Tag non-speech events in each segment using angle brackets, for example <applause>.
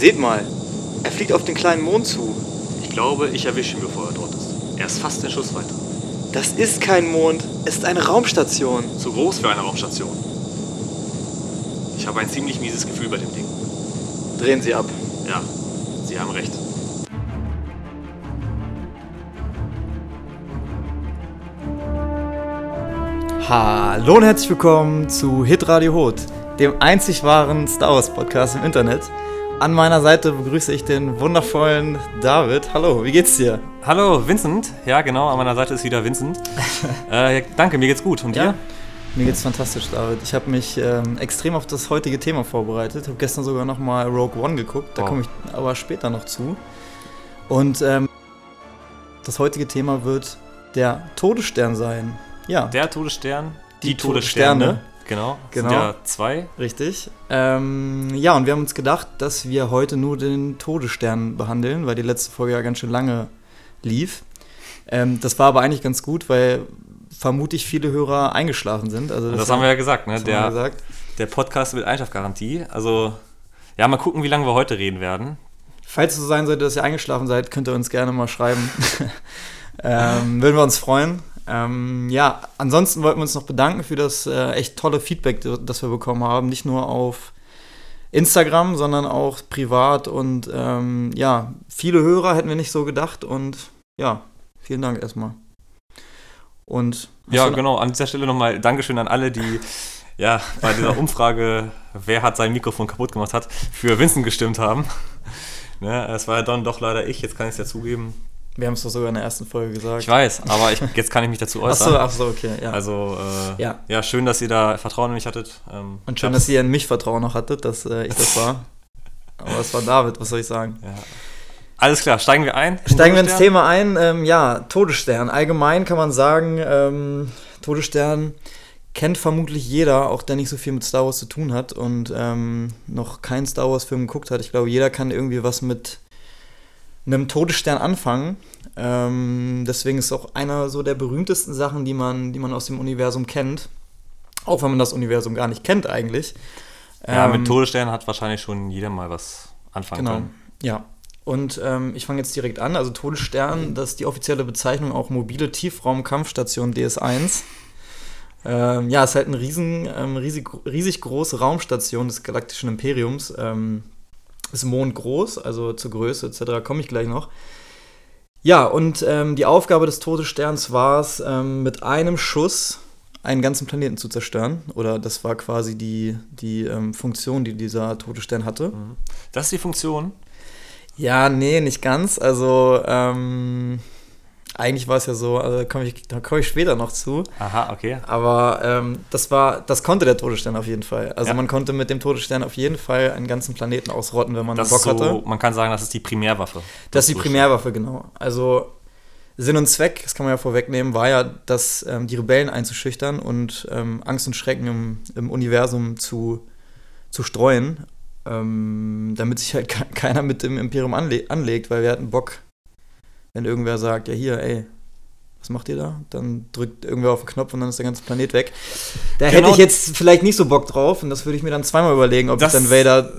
Seht mal, er fliegt auf den kleinen Mond zu. Ich glaube, ich erwische ihn, bevor er dort ist. Er ist fast in Schussweite. Das ist kein Mond, es ist eine Raumstation. Zu groß für eine Raumstation. Ich habe ein ziemlich mieses Gefühl bei dem Ding. Drehen Sie ab. Ja, Sie haben recht. Hallo und herzlich willkommen zu Hit Radio Hot, dem einzig wahren Star Wars Podcast im Internet. An meiner Seite begrüße ich den wundervollen David. Hallo, wie geht's dir? Hallo, Vincent. Ja, genau, an meiner Seite ist wieder Vincent. <laughs> äh, danke, mir geht's gut. Und Ja, dir? Mir geht's fantastisch, David. Ich habe mich ähm, extrem auf das heutige Thema vorbereitet. Habe gestern sogar noch mal Rogue One geguckt. Da Wow. komme ich aber später noch zu. Und ähm, das heutige Thema wird der Todesstern sein. Ja, Der Todesstern, Die die, Todessterne. Todessterne. Genau, Genau. Ja zwei. richtig. Ähm, ja, und wir haben uns gedacht, dass wir heute nur den Todesstern behandeln, weil die letzte Folge ja ganz schön lange lief. Ähm, das war aber eigentlich ganz gut, weil vermutlich viele Hörer eingeschlafen sind. Also Das, haben wir ja gesagt, ne? das Der, gesagt. der Podcast mit Einschlafgarantie. Also, ja, mal gucken, wie lange wir heute reden werden. Falls es so sein sollte, dass ihr eingeschlafen seid, könnt ihr uns gerne mal schreiben. <laughs> ähm, würden wir uns freuen. Ähm, ja, ansonsten wollten wir uns noch bedanken für das äh, echt tolle Feedback, das wir bekommen haben. Nicht nur auf Instagram, sondern auch privat. Und ähm, ja, viele Hörer hätten wir nicht so gedacht. Und ja, vielen Dank erstmal. Und Ja, genau. An dieser Stelle nochmal Dankeschön an alle, die ja bei dieser Umfrage, wer hat sein Mikrofon kaputt gemacht hat, für Vincent gestimmt haben. <laughs> Ne, es war ja dann doch leider ich, jetzt kann ich es ja zugeben. Wir haben es doch sogar in der ersten Folge gesagt. Ich weiß, aber ich, jetzt kann ich mich dazu Ach so, äußern. ach so, okay. Ja. Also, äh, Ja. ja. schön, dass ihr da Vertrauen in mich hattet. Ähm, und schön, dass ihr in mich Vertrauen noch hattet, dass äh, ich das war. <laughs> Aber es war David, was soll ich sagen? Ja. Alles klar, steigen wir ein. Steigen wir ins? Thema ein. Ähm, ja, Todesstern. Allgemein kann man sagen, ähm, Todesstern kennt vermutlich jeder, auch der nicht so viel mit Star Wars zu tun hat und ähm, noch keinen Star Wars-Film geguckt hat. Ich glaube, jeder kann irgendwie was mit einem Todesstern anfangen. Ähm, deswegen ist es auch einer so der berühmtesten Sachen, die man, die man aus dem Universum kennt. Auch wenn man das Universum gar nicht kennt eigentlich. Ja, Ähm, mit Todesstern hat wahrscheinlich schon jeder mal was anfangen Genau, können. ja. Und ähm, ich fange jetzt direkt an. Also Todesstern, das ist die offizielle Bezeichnung auch mobile Tiefraumkampfstation DS1. Ähm, ja, ist halt eine riesen, ähm, riesig, riesig große Raumstation des Galaktischen Imperiums. Ähm, ist mondgroß, also zur Größe etc. komme ich gleich noch. Ja, und ähm, die Aufgabe des Todessterns war es, ähm, mit einem Schuss einen ganzen Planeten zu zerstören. Oder das war quasi die, die ähm, Funktion, die dieser Todesstern hatte. Das ist die Funktion. Ja, nee, nicht ganz. Also, ähm, eigentlich war es ja so, also da komme ich, da komm ich später noch zu. Aha, okay. Aber ähm, das war, das konnte der Todesstern auf jeden Fall. Also Ja. man konnte mit dem Todesstern auf jeden Fall einen ganzen Planeten ausrotten, wenn man Das Bock so, hatte. man kann sagen, das ist die Primärwaffe. Das ist die Primärwaffe, genau. Also Sinn und Zweck, das kann man ja vorwegnehmen, war ja, dass ähm, die Rebellen einzuschüchtern und ähm, Angst und Schrecken im, im Universum zu, zu streuen, ähm, damit sich halt ke keiner mit dem Imperium anle anlegt, weil wir hatten Bock, wenn irgendwer sagt, ja hier, ey, was macht ihr da? Dann drückt irgendwer auf den Knopf und dann ist der ganze Planet weg. Da Genau. hätte ich jetzt vielleicht nicht so Bock drauf und das würde ich mir dann zweimal überlegen, ob Das- ich dann Vader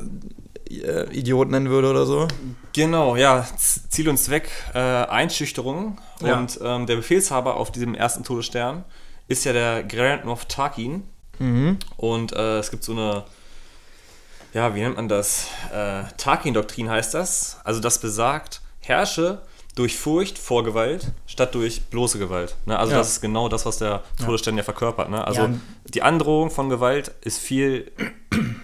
äh, Idiot nennen würde oder so. Genau, ja. Ziel und Zweck, äh, Einschüchterung. Ja. Und ähm, der Befehlshaber auf diesem ersten Todesstern ist ja der Grand Moff Tarkin. Mhm. Und äh, es gibt so eine, ja, wie nennt man das? Äh, Tarkin-Doktrin heißt das. Also das besagt, herrsche durch Furcht vor Gewalt statt durch bloße Gewalt. Ne? Also Ja. das ist genau das, was der Todesstern ja verkörpert. Ne? Also Ja. die Androhung von Gewalt ist viel <clears throat>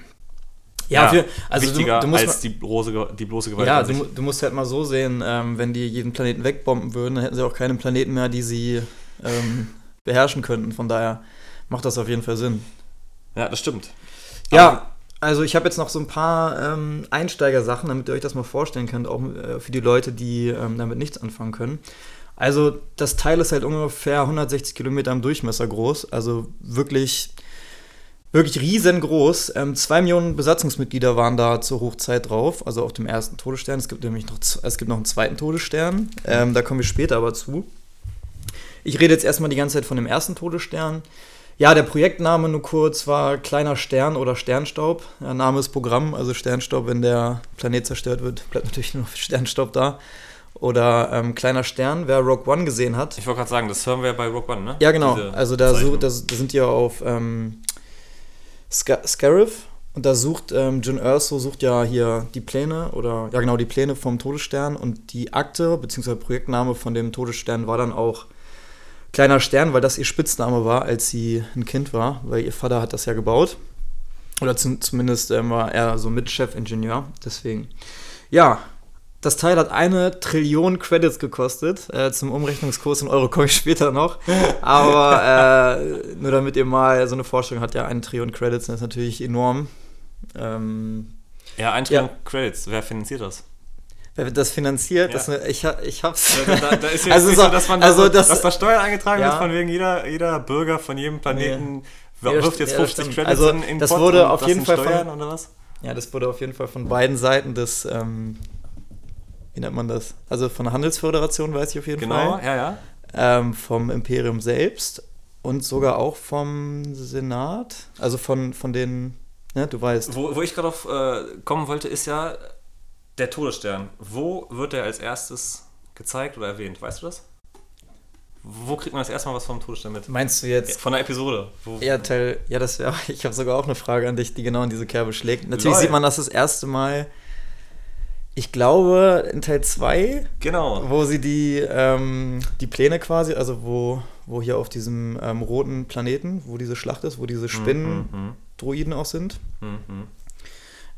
Ja, für, also wichtiger du, du musst als die bloße, die bloße Gewalt. ja, du, du musst halt mal so sehen, ähm, wenn die jeden Planeten wegbomben würden, dann hätten sie auch keine Planeten mehr, die sie ähm, beherrschen könnten. Von daher macht das auf jeden Fall Sinn. ja, das stimmt. Ja, also ich habe jetzt noch so ein paar ähm, Einsteigersachen, damit ihr euch das mal vorstellen könnt, auch äh, für die Leute, die ähm, damit nichts anfangen können. Also das Teil ist halt ungefähr 160 Kilometer im Durchmesser groß, also wirklich, wirklich riesengroß. Ähm, zwei Millionen Besatzungsmitglieder waren da zur Hochzeit drauf, also auf dem ersten Todesstern. Es gibt nämlich noch, es gibt noch einen zweiten Todesstern, ähm, da kommen wir später aber zu. Ich rede jetzt erstmal die ganze Zeit von dem ersten Todesstern. Ja, der Projektname nur kurz war Kleiner Stern oder Sternstaub. Der Name ist Programm, also Sternstaub, wenn der Planet zerstört wird, bleibt natürlich nur <laughs> Sternstaub da. Oder ähm, Kleiner Stern, wer Rogue One gesehen hat. Ich wollte gerade sagen, das hören wir ja bei Rogue One, ne? Ja, genau. Diese Also da, so, da, da sind die ja auf ähm, Sca Scarif und da sucht ähm, Jyn Erso sucht ja hier die Pläne oder ja genau die Pläne vom Todesstern und die Akte bzw. Projektname von dem Todesstern war dann auch Kleiner Stern, weil das ihr Spitzname war, als sie ein Kind war, weil ihr Vater hat das ja gebaut. Oder zum, zumindest ähm, war er so Mitchefingenieur, deswegen. Ja, das Teil hat eine Trillion Credits gekostet. Äh, zum Umrechnungskurs in Euro komme ich später noch. <laughs> Aber äh, nur damit ihr mal so eine Vorstellung habt, ja, eine Trillion Credits, das ist natürlich enorm. Ähm, Ja, ein Trillion Credits. Wer finanziert das? Wer wird das finanziert? Ja. Das, ich, ich hab's. Da, da, da ist <laughs> Also so- so, dass man also so, das- dass da Steuern eingetragen Ja. wird, von wegen jeder, jeder Bürger von jedem Planeten Ja, das wirft jetzt st- ja, das 50 stimmt. Credits Also, in, in den das Pot wurde auf das jeden Fall von- Steuern oder was? Ja, das wurde auf jeden Fall von beiden Seiten des, ähm, wie nennt man das? Also von der Handelsföderation weiß ich auf jeden Genau, Fall. ja, ja. Ähm, vom Imperium selbst und sogar auch vom Senat. Also von, von den, ne, du weißt. Wo, wo ich gerade auf äh, kommen wollte, ist ja der Todesstern. Wo wird der als erstes gezeigt oder erwähnt? Weißt du das? Wo kriegt man das erste Mal was vom Todesstern mit? Meinst du jetzt Von der Episode. Wo, Ja, Teil, ja, das wäre, <laughs> ich habe sogar auch eine Frage an dich, die genau in diese Kerbe schlägt. Natürlich Lol. sieht man das das erste Mal, ich glaube, in Teil 2, Genau. wo sie die, ähm, die Pläne quasi, also wo, wo hier auf diesem ähm, roten Planeten, wo diese Schlacht ist, wo diese Spinnen-Droiden auch sind. Mhm.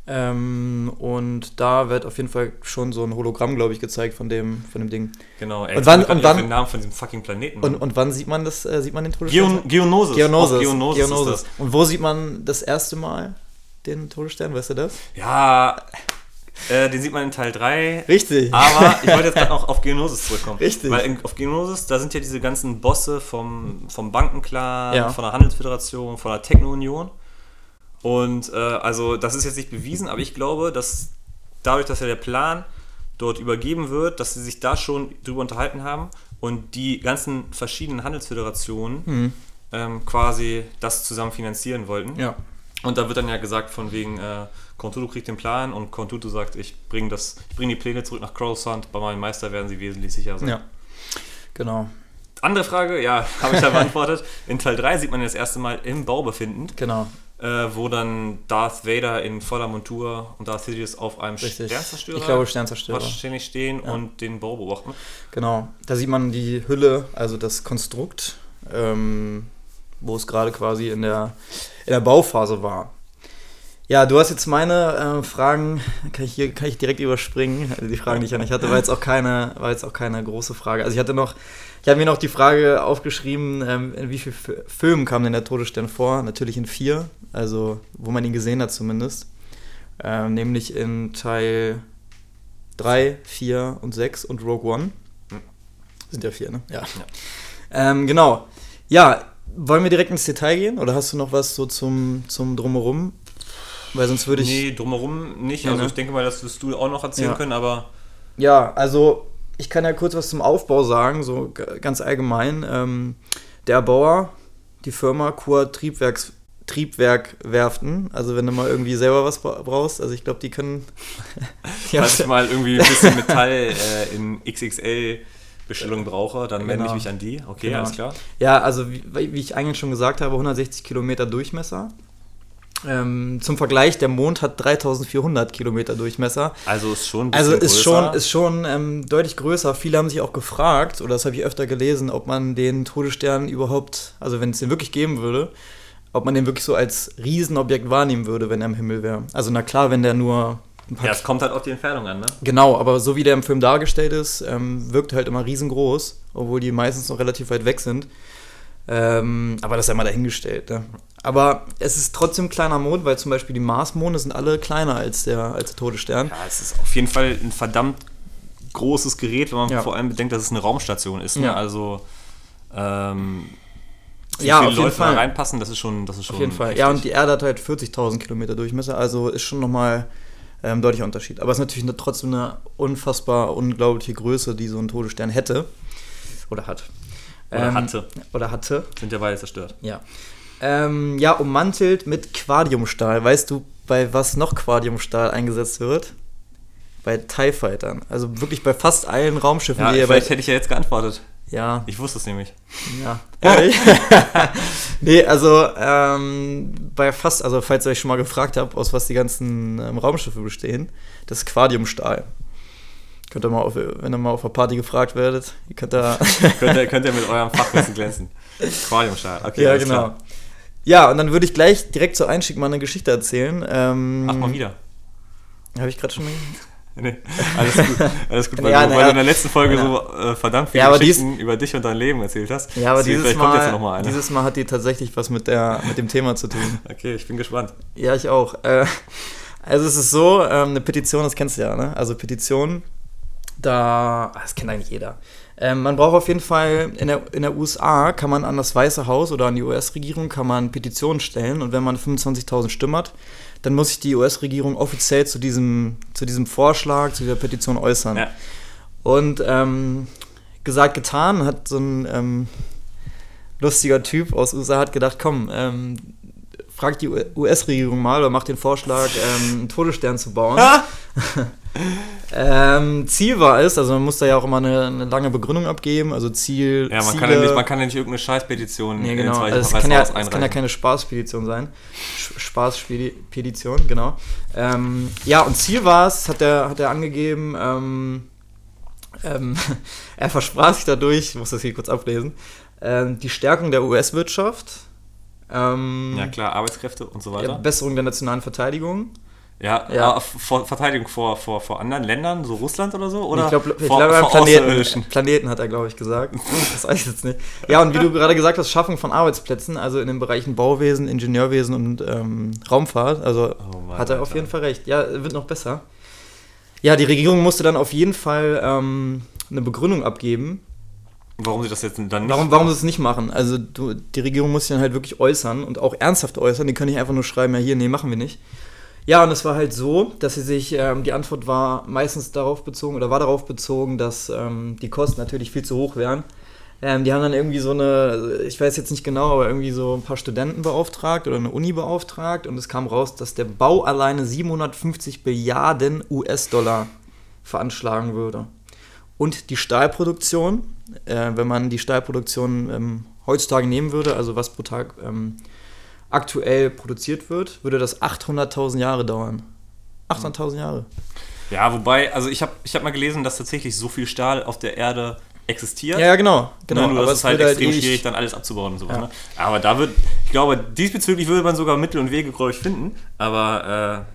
Ähm, und da wird auf jeden Fall schon so ein Hologramm, glaube ich, gezeigt von dem, von dem Ding. Genau. Ey, Und wann- und wann- den Namen von diesem fucking Planeten. Und, und wann sieht man das, äh, sieht man den Todesstern? Geon Geonosis. Geonosis. Geonosis, Geonosis. Und wo sieht man das erste Mal den Todesstern, weißt du das? Ja, äh, den sieht man in Teil 3. Richtig. Aber <laughs> ich wollte jetzt gerade noch auf Geonosis zurückkommen. Richtig. Weil in, auf Geonosis, da sind ja diese ganzen Bosse vom, vom Bankenclan, Ja. von der Handelsföderation, von der Techno-Union. Und äh, also das ist jetzt nicht bewiesen, aber ich glaube, dass dadurch, dass ja der Plan dort übergeben wird, dass sie sich da schon drüber unterhalten haben und die ganzen verschiedenen Handelsföderationen ähm, quasi das zusammen finanzieren wollten. ja. Und da wird dann ja gesagt, von wegen, äh, Contuto kriegt den Plan und Contuto sagt, ich bringe bring die Pläne zurück nach Coruscant, bei meinem Meister werden sie wesentlich sicher sein. Ja. Genau. Andere Frage, ja, <laughs> habe ich da beantwortet. In Teil 3 sieht man das erste Mal im Bau befindend, Genau. Äh, wo dann Darth Vader in voller Montur und Darth Sidious auf einem Richtig. Sternzerstörer Ich glaube Sternzerstörer. wahrscheinlich stehen und den Bau beobachten. Genau. Da sieht man die Hülle, also das Konstrukt, ähm, wo es gerade quasi in der, in der Bauphase war. Ja, du hast jetzt meine äh, Fragen, kann ich hier kann ich direkt überspringen. Also die Fragen, die ich an dich hatte, war jetzt auch keine, war jetzt auch keine große Frage. Also ich hatte noch, ich habe mir noch die Frage aufgeschrieben, ähm, in wie vielen Filmen kam denn der Todesstern vor? Natürlich in vier, also wo man ihn gesehen hat zumindest. Ähm, nämlich in Teil 3, 4 und 6 und Rogue One. Sind ja vier, ne? Ja. Ähm, genau. Ja, wollen wir direkt ins Detail gehen? Oder hast du noch was so zum, zum Drumherum? Weil sonst würde ich. Nee, drumherum nicht. Ja, also ne? ich denke mal, das wirst du auch noch erzählen Ja. können, aber Ja, also ich kann ja kurz was zum Aufbau sagen, so ganz allgemein. Ähm, der Erbauer, die Firma Kur Triebwerks, Triebwerkwerften, also wenn du mal irgendwie selber was bra- brauchst, also ich glaube, die können. <laughs> ja, Falls ich mal irgendwie ein bisschen Metall äh, in XXL Bestellung brauche, dann melde ich Genau. mich an die. Okay, Genau. alles klar. Ja, also wie, wie ich eigentlich schon gesagt habe, 160 Kilometer Durchmesser. Ähm, zum Vergleich, der Mond hat 3400 Kilometer Durchmesser. Also ist schon ein Also bisschen ist größer. schon, ist schon ähm, deutlich größer. Viele haben sich auch gefragt, oder das habe ich öfter gelesen, ob man den Todesstern überhaupt, also wenn es den wirklich geben würde, ob man den wirklich so als Riesenobjekt wahrnehmen würde, wenn er im Himmel wäre. Also na klar, wenn der nur ein paar ja, es kommt halt auf die Entfernung an, ne? Genau, aber so wie der im Film dargestellt ist, ähm, wirkt er halt immer riesengroß, obwohl die meistens noch relativ weit weg sind. Ähm, aber das ist ja mal dahingestellt. Ne? Aber es ist trotzdem ein kleiner Mond, weil zum Beispiel die Marsmonde sind alle kleiner als der, als der Todesstern. Ja, es ist auf jeden Fall ein verdammt großes Gerät, wenn man Ja. vor allem bedenkt, dass es eine Raumstation ist. Ne? Ja. Also ähm, wie Ja, viele auf jeden Leute da Fall. reinpassen, das ist schon, das ist schon Auf jeden Fall. Ja, und die Erde hat halt 40.000 Kilometer Durchmesser, also ist schon nochmal ähm, deutlicher Unterschied. Aber es ist natürlich eine, trotzdem eine unfassbar unglaubliche Größe, die so ein Todesstern hätte. Oder hat. Oder Ähm, hatte. Oder hatte. Sind ja beide zerstört. Ja. Ähm, ja, ummantelt mit Quadiumstahl. Weißt du, bei was noch Quadiumstahl eingesetzt wird? Bei TIE Fightern. Also wirklich bei fast allen Raumschiffen, Ja, die ihr vielleicht hätte ich ja jetzt geantwortet. Ja, Ich wusste es nämlich. ja. <laughs> Ehrlich? <laughs> nee, also ähm, bei fast, also falls ihr euch schon mal gefragt habt, aus was die ganzen ähm, Raumschiffe bestehen, das Quadiumstahl. Könnt ihr mal auf, wenn ihr mal auf einer Party gefragt werdet, ihr könnt da. <laughs> könnt, ihr, könnt ihr mit eurem Fachwissen glänzen. Qualiumstahl. Okay, ja, genau. klar. Ja, und dann würde ich gleich direkt zur Einstieg mal eine Geschichte erzählen. Ähm, Mach mal wieder. Habe ich gerade schon. <laughs> Nee, alles gut. Alles gut, weil, Ja, du, weil ja. du in der letzten Folge Ja. so äh, verdammt viele Ja, aber dies- Geschichten über dich und dein Leben erzählt hast. Ja, aber Deswegen, dieses vielleicht kommt jetzt mal, noch mal eine. dieses mal hat die tatsächlich was mit, der, mit dem Thema zu tun. <laughs> Okay, ich bin gespannt. Ja, ich auch. Äh, also es ist so, ähm, eine Petition, das kennst du ja, ne? Also Petition, da, ah, das kennt eigentlich jeder. Ähm, man braucht auf jeden Fall, in der, in der USA kann man an das Weiße Haus oder an die US-Regierung kann man Petitionen stellen und wenn man 25.000 Stimmen hat, dann muss sich die US-Regierung offiziell zu diesem, zu diesem Vorschlag, zu dieser Petition äußern. Ja. Und ähm, gesagt, getan, hat so ein ähm, lustiger Typ aus USA hat gedacht, komm, ähm, frag die US-Regierung mal oder macht den Vorschlag, ähm, einen Todesstern zu bauen. <laughs> <laughs> ähm, Ziel war es, also man muss da ja auch immer eine, eine lange Begründung abgeben, also Ziel, Ja, man Ziele, kann ja, nicht, man kann ja nicht irgendeine Scheißpetition Nee, genau. Weiße Also es, kann ja, es kann ja keine Spaßspedition sein. Spaßspedition, genau. Ähm, ja, und Ziel war es, hat er hat angegeben, ähm, ähm, <laughs> er versprach sich dadurch, ich muss das hier kurz ablesen, ähm, die Stärkung der US-Wirtschaft, ähm, Ja, klar, Arbeitskräfte und so weiter. Besserung der nationalen Verteidigung. Ja, Ja. aber vor, Verteidigung vor, vor, vor anderen Ländern, so Russland oder so? Oder ich glaube, vor, glaub, vor Planeten? Planeten hat er, glaube ich, gesagt. <laughs> Das weiß ich jetzt nicht. Ja, und wie du gerade gesagt hast, Schaffung von Arbeitsplätzen, also in den Bereichen Bauwesen, Ingenieurwesen und ähm, Raumfahrt. Also Oh hat er auf Alter. jeden Fall recht. Ja, wird noch besser. Ja, die Regierung musste dann auf jeden Fall ähm, eine Begründung abgeben, Warum sie das jetzt dann nicht warum, warum sie es nicht machen. Also du, die Regierung muss sich dann halt wirklich äußern und auch ernsthaft äußern. Die können nicht einfach nur schreiben, ja hier, nee, machen wir nicht. Ja, und es war halt so, dass sie sich, ähm, die Antwort war meistens darauf bezogen oder war darauf bezogen, dass ähm, die Kosten natürlich viel zu hoch wären. Ähm, die haben dann irgendwie so eine, ich weiß jetzt nicht genau, aber irgendwie so ein paar Studenten beauftragt oder eine Uni beauftragt und es kam raus, dass der Bau alleine 750 Milliarden US-Dollar veranschlagen würde. Und die Stahlproduktion, äh, wenn man die Stahlproduktion ähm, heutzutage nehmen würde, also was pro Tag ähm, aktuell produziert wird, würde das 800.000 Jahre dauern. 800.000 Jahre. Ja, wobei, also ich habe ich hab mal gelesen, dass tatsächlich so viel Stahl auf der Erde existiert. Ja, ja, genau. genau. Nur das es ist halt würde extrem ewig- schwierig, dann alles abzubauen und sowas. Ja. Ne? Aber da wird, ich glaube, diesbezüglich würde man sogar Mittel und Wege, glaube ich, finden. Aber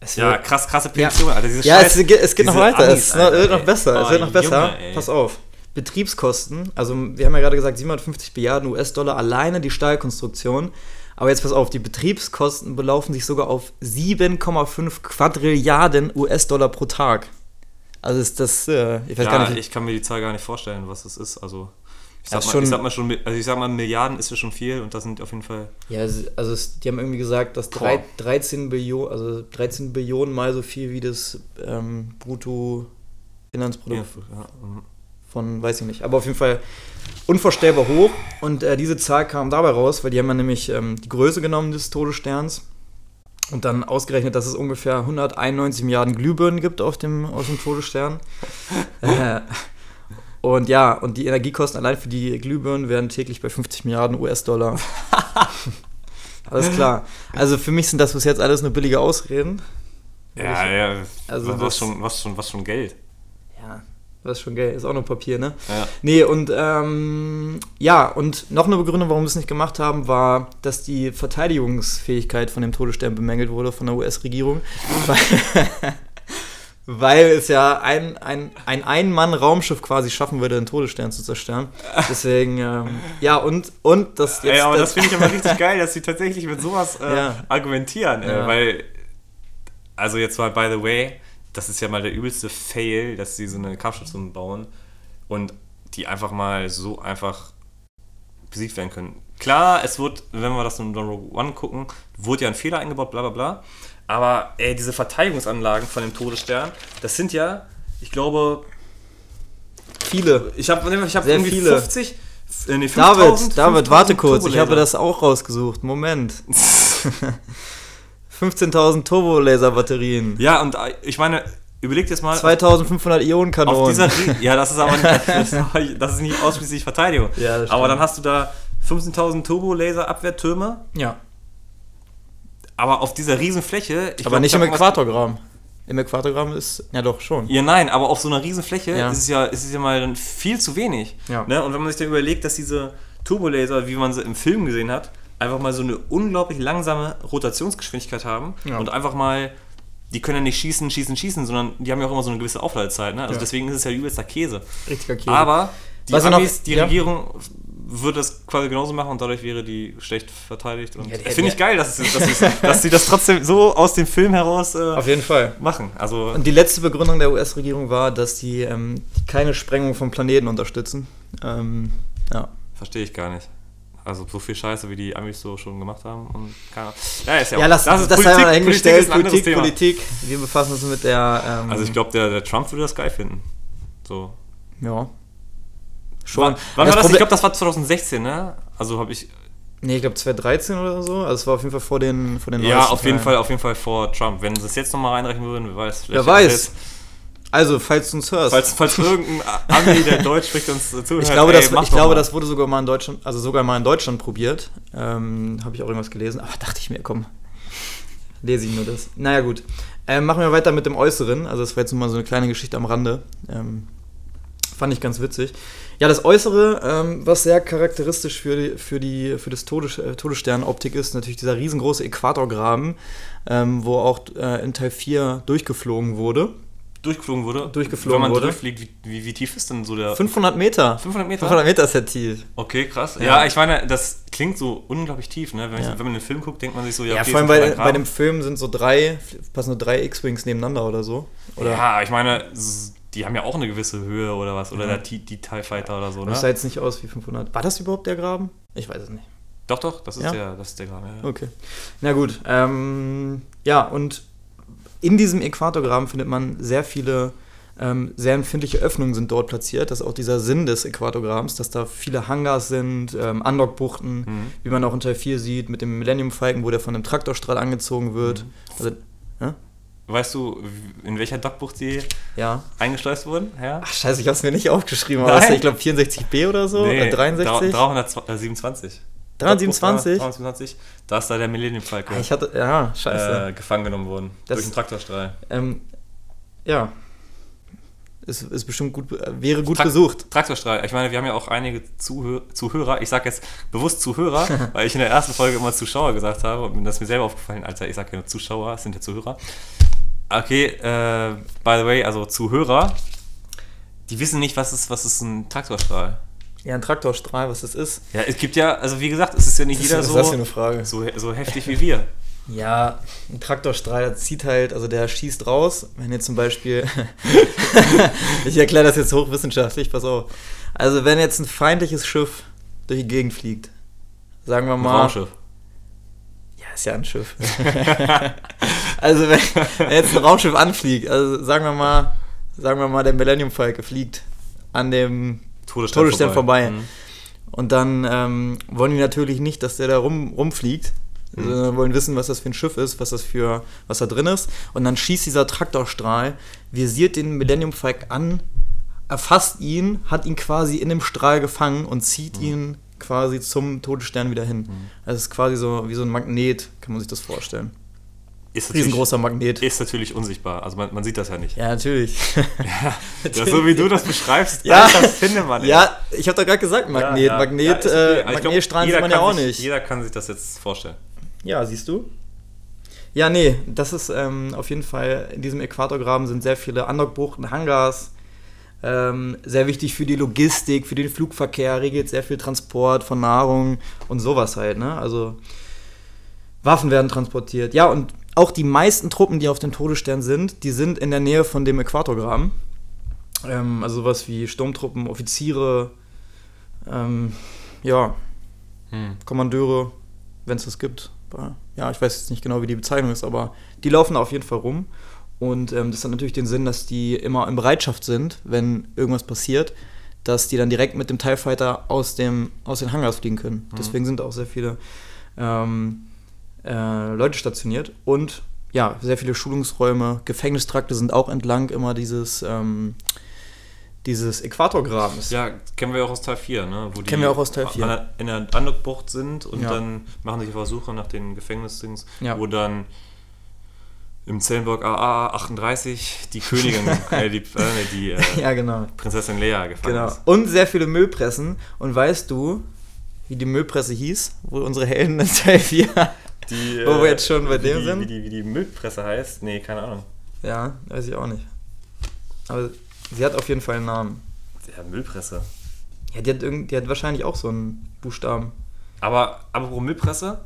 Es äh, ja, wird- krass, krasse Petition, Alter. Diese Ja, Scheiß- es, geht- es geht noch weiter. Amis, es Alter, wird noch besser. es Oh, wird noch besser. Junge. Pass auf. Betriebskosten, also wir haben ja gerade gesagt 750 Milliarden US-Dollar alleine die Stahlkonstruktion. Aber jetzt pass auf, die Betriebskosten belaufen sich sogar auf 7,5 Quadrilliarden US-Dollar pro Tag. Also ist das, äh, ich weiß Ja, gar nicht, ich kann mir die Zahl gar nicht vorstellen, was das ist. Also, ich sag, mal, ich sag mal schon, also ich sag mal, Milliarden ist ja schon viel und das sind auf jeden Fall. Ja, es- also es, die haben irgendwie gesagt, dass drei, Boah. 13 Billionen, also 13 Billionen mal so viel wie das ähm, Bruttoinlandsprodukt Ja, mhm. Von, weiß ich nicht, aber auf jeden Fall unvorstellbar hoch. Und äh, diese Zahl kam dabei raus, weil die haben ja nämlich ähm, die Größe genommen des Todessterns und dann ausgerechnet, dass es ungefähr 191 Milliarden Glühbirnen gibt auf dem, auf dem Todesstern. <laughs> äh, und ja, und die Energiekosten allein für die Glühbirnen werden täglich bei 50 Milliarden US-Dollar. <laughs> alles klar. Also für mich sind das bis jetzt alles nur billige Ausreden. ja, ja. Also was, das- schon, was, schon, was schon Geld. Ja, das ist schon geil. Ist auch nur Papier, ne? Ja. Nee, und ähm, ja, und noch eine Begründung, warum wir es nicht gemacht haben, war, dass die Verteidigungsfähigkeit von dem Todesstern bemängelt wurde von der US-Regierung. <laughs> weil, weil es ja ein, ein, ein Ein-Mann-Raumschiff quasi schaffen würde, den Todesstern zu zerstören. Deswegen, ähm, ja, und, und das Ey, aber das finde ich aber richtig <laughs> geil, dass sie tatsächlich mit sowas äh, Ja. argumentieren. Äh, Ja. Weil, also jetzt mal, by the way, das ist ja mal der übelste Fail, dass sie so eine Kampfstation bauen und die einfach mal so einfach besiegt werden können. Klar, es wird, wenn wir das in Rogue One gucken, wurde ja ein Fehler eingebaut, bla bla bla. Aber ey, diese Verteidigungsanlagen von dem Todesstern, das sind ja, ich glaube, viele. ich habe ich hab Sehr irgendwie viele. 50, äh, nee, David, 5000 David, warte kurz, ich habe das auch rausgesucht. Moment. <laughs> 15.000 Turbolaser-Batterien. Ja, und äh, ich meine, überleg dir jetzt mal. 2500 auf Ionenkanonen. dieser Rie- ja, <laughs> das ist aber nicht, das ist, nicht ausschließlich Verteidigung. Ja, aber dann hast du da 15.000 Turbolaser-Abwehrtürme, ja, aber auf dieser riesen Fläche. ich aber glaub, nicht ich im Äquatorgraben. Im Äquatorgraben ist, ja doch, schon. Ja, nein, aber auf so einer riesen Fläche Ja. ist es ja, ist es ja mal viel zu wenig. Ja. Ne? Und wenn man sich dann überlegt, dass diese Turbolaser, wie man sie im Film gesehen hat, einfach mal so eine unglaublich langsame Rotationsgeschwindigkeit haben Ja. und einfach mal, die können ja nicht schießen, schießen, schießen, sondern die haben ja auch immer so eine gewisse Aufladezeit. Ne? Also Ja. deswegen ist es ja übelster Käse. Richtiger Käse. Aber die er noch- Amis, die ja. Regierung würde das quasi genauso machen und dadurch wäre die schlecht verteidigt. Und Ja, finde ich geil, dass, dass, dass sie das trotzdem so aus dem Film heraus äh, Auf jeden Fall. machen. Also Und die letzte Begründung der US-Regierung war, dass die ähm, keine Sprengung vom Planeten unterstützen. Ähm, ja. Verstehe ich gar nicht. Also so viel Scheiße, wie die Amis so schon gemacht haben. Und keine Ahnung. Ja, ist ja, Ja, auch- lass das, ist das sei mal dahingestellt. ist ein anderes Politik, Thema. Politik. Wir befassen uns mit der. Ähm, Also ich glaube, der, der Trump würde das geil finden. So. Ja. Wann, wann Das war das? Ich glaube, das war 2016, ne? Also habe ich. Nee, ich glaube 2013 oder so. Also es war auf jeden Fall vor den, vor den Ja, auf jeden. Fall, auf jeden Fall vor Trump. Wenn sie es jetzt nochmal reinrechnen würden, wer weiß. Wer weiß. Also, falls du uns hörst. Falls, falls irgendein Ami, der <laughs> Deutsch spricht, uns zuhört. ich glaube, ey, das, ich glaube mal. das wurde sogar mal in Deutschland, also sogar mal in Deutschland probiert. Ähm, Habe ich auch irgendwas gelesen. Aber dachte ich mir, komm, lese ich nur das. Naja, gut. Ähm, machen wir weiter mit dem Äußeren. Also, das war jetzt nur mal so eine kleine Geschichte am Rande. Ähm, fand ich ganz witzig. Ja, das Äußere, ähm, was sehr charakteristisch für, die, für, die, für das Todes, äh, Todessternoptik ist, natürlich dieser riesengroße Äquatorgraben, ähm, wo auch äh, in Teil 4 durchgeflogen wurde. Durchgeflogen wurde. Durchgeflogen Wenn man wurde. durchfliegt, wie, wie, wie tief ist denn so der. 500 Meter. 500 Meter? 500 Meter ist ja tief. Okay, krass. Ja. Ja. ich meine, das klingt so unglaublich tief, ne? Wenn, ich, Ja. wenn man den Film guckt, denkt man sich so, ja, Ja, okay, vor allem bei, bei dem Film sind so drei, passen nur drei X-Wings nebeneinander oder so. Oder Ja, ich meine, die haben ja auch eine gewisse Höhe oder was. Oder Ja. der die TIE Fighter oder so, das ne? sah jetzt nicht aus wie 500. War das überhaupt der Graben? Ich weiß es nicht. Doch, doch, das ist Ja? der, das ist der Graben. Ja. Okay. Na gut. Ähm, ja, und in diesem Äquatorgraben findet man sehr viele ähm, sehr empfindliche Öffnungen sind dort platziert. Das ist auch dieser Sinn des Äquatorgrabens, dass da viele Hangars sind, ähm, Andockbuchten, Mhm. wie man auch in Teil 4 sieht, mit dem Millennium Falcon, wo der von einem Traktorstrahl angezogen wird. Mhm. Also, Weißt du, in welcher Dockbucht die ja. eingeschleust wurden? Ja? Ach, scheiße, ich hab's mir nicht aufgeschrieben, aber Nein. das ist, ich glaube 64b oder so, Nee, äh, 63. 327. 327? 327. Da ist da der Millennium Falcon Ah, Ich hatte, ja, scheiße. äh, gefangen genommen worden. Das- durch einen Traktorstrahl. Ähm, ja. Ist, ist bestimmt gut, äh, wäre gut Trak- besucht. Traktorstrahl. Ich meine, wir haben ja auch einige Zuhör Zuhörer. Ich sage jetzt bewusst Zuhörer, <laughs> weil ich in der ersten Folge immer Zuschauer gesagt habe und das ist mir selber aufgefallen, Alter, ich sage ja nur Zuschauer, es sind ja Zuhörer. Okay, äh, by the way, also Zuhörer, die wissen nicht, was ist, was ist ein Traktorstrahl. Ja, ein Traktorstrahl, was das ist. Ja, es gibt ja, also wie gesagt, es ist ja nicht Was jeder ist so, das eine Frage? so, so heftig wie wir. Ja, ein Traktorstrahl zieht halt, also der schießt raus. Wenn jetzt zum Beispiel, <laughs> ich erkläre das jetzt hochwissenschaftlich, pass auf. Also wenn jetzt ein feindliches Schiff durch die Gegend fliegt, sagen wir Ein mal, Raumschiff. Ja, ist ja ein Schiff. <laughs> also wenn, wenn jetzt ein Raumschiff anfliegt, also sagen wir mal, sagen wir mal, der Millennium Falke fliegt an dem Todesstern, Todesstern vorbei. Mhm. und dann ähm, wollen die natürlich nicht, dass der da rum, rumfliegt, Mhm. sondern wollen wissen, was das für ein Schiff ist, was das für, was da drin ist. Und dann schießt dieser Traktorstrahl, visiert den Millennium Falke an, erfasst ihn, hat ihn quasi in dem Strahl gefangen und zieht Mhm. ihn quasi zum Todesstern wieder hin. Also es ist quasi so wie so ein Magnet, kann man sich das vorstellen. Ist natürlich, Riesengroßer Magnet. ist natürlich unsichtbar. Also man, man sieht das ja nicht. Ja, natürlich. <laughs> Ja, <laughs> so wie du das beschreibst, Ja. das findet man. ja, ich habe doch gerade gesagt, Magnet. Ja, ja. Magnet, Ja, okay. äh, Magnetstrahlen sieht man ja auch sich, nicht. Jeder kann sich das jetzt vorstellen. Ja, siehst du? Ja, nee, das ist ähm, auf jeden Fall, in diesem Äquatorgraben sind sehr viele Andockbuchten, Hangars, ähm, sehr wichtig für die Logistik, für den Flugverkehr, regelt sehr viel Transport von Nahrung und sowas halt, ne? Also Waffen werden transportiert. Ja, und auch die meisten Truppen, die auf dem Todesstern sind, die sind in der Nähe von dem Äquatorgraben. Ähm, also sowas wie Sturmtruppen, Offiziere, ähm, ja, Hm. Kommandeure, wenn es das gibt. Ja, ich weiß jetzt nicht genau, wie die Bezeichnung ist, aber die laufen da auf jeden Fall rum. Und ähm, das hat natürlich den Sinn, dass die immer in Bereitschaft sind, wenn irgendwas passiert. dass die dann direkt mit dem TIE Fighter aus, dem, aus den Hangars fliegen können. Mhm. Deswegen sind auch sehr viele ähm, äh, Leute stationiert und ja, sehr viele Schulungsräume, Gefängnistrakte sind auch entlang immer dieses, ähm, dieses Äquatorgrabens. Ja, kennen wir auch aus Teil 4, ne? Wo die Kennen wir auch aus Teil 4. an der- In der Andockbucht sind und Ja. dann machen sich Versuche nach den Gefängnisdings, Ja. wo dann im Zellenburg AA 38 die Königin, <laughs> äh, die, äh, die äh, Ja, genau. Prinzessin Leia gefangen genau. ist. Und sehr viele Müllpressen. Und weißt du, wie die Müllpresse hieß, wo unsere Helden in Teil 4 Die, Wo wir jetzt schon bei dem die, sind? Wie die, wie die Müllpresse heißt? Nee, keine Ahnung. Ja, weiß ich auch nicht. Aber sie hat auf jeden Fall einen Namen. Ja, Müllpresse. Ja, die hat, irgend, die hat wahrscheinlich auch so einen Buchstaben. Aber apropos Müllpresse,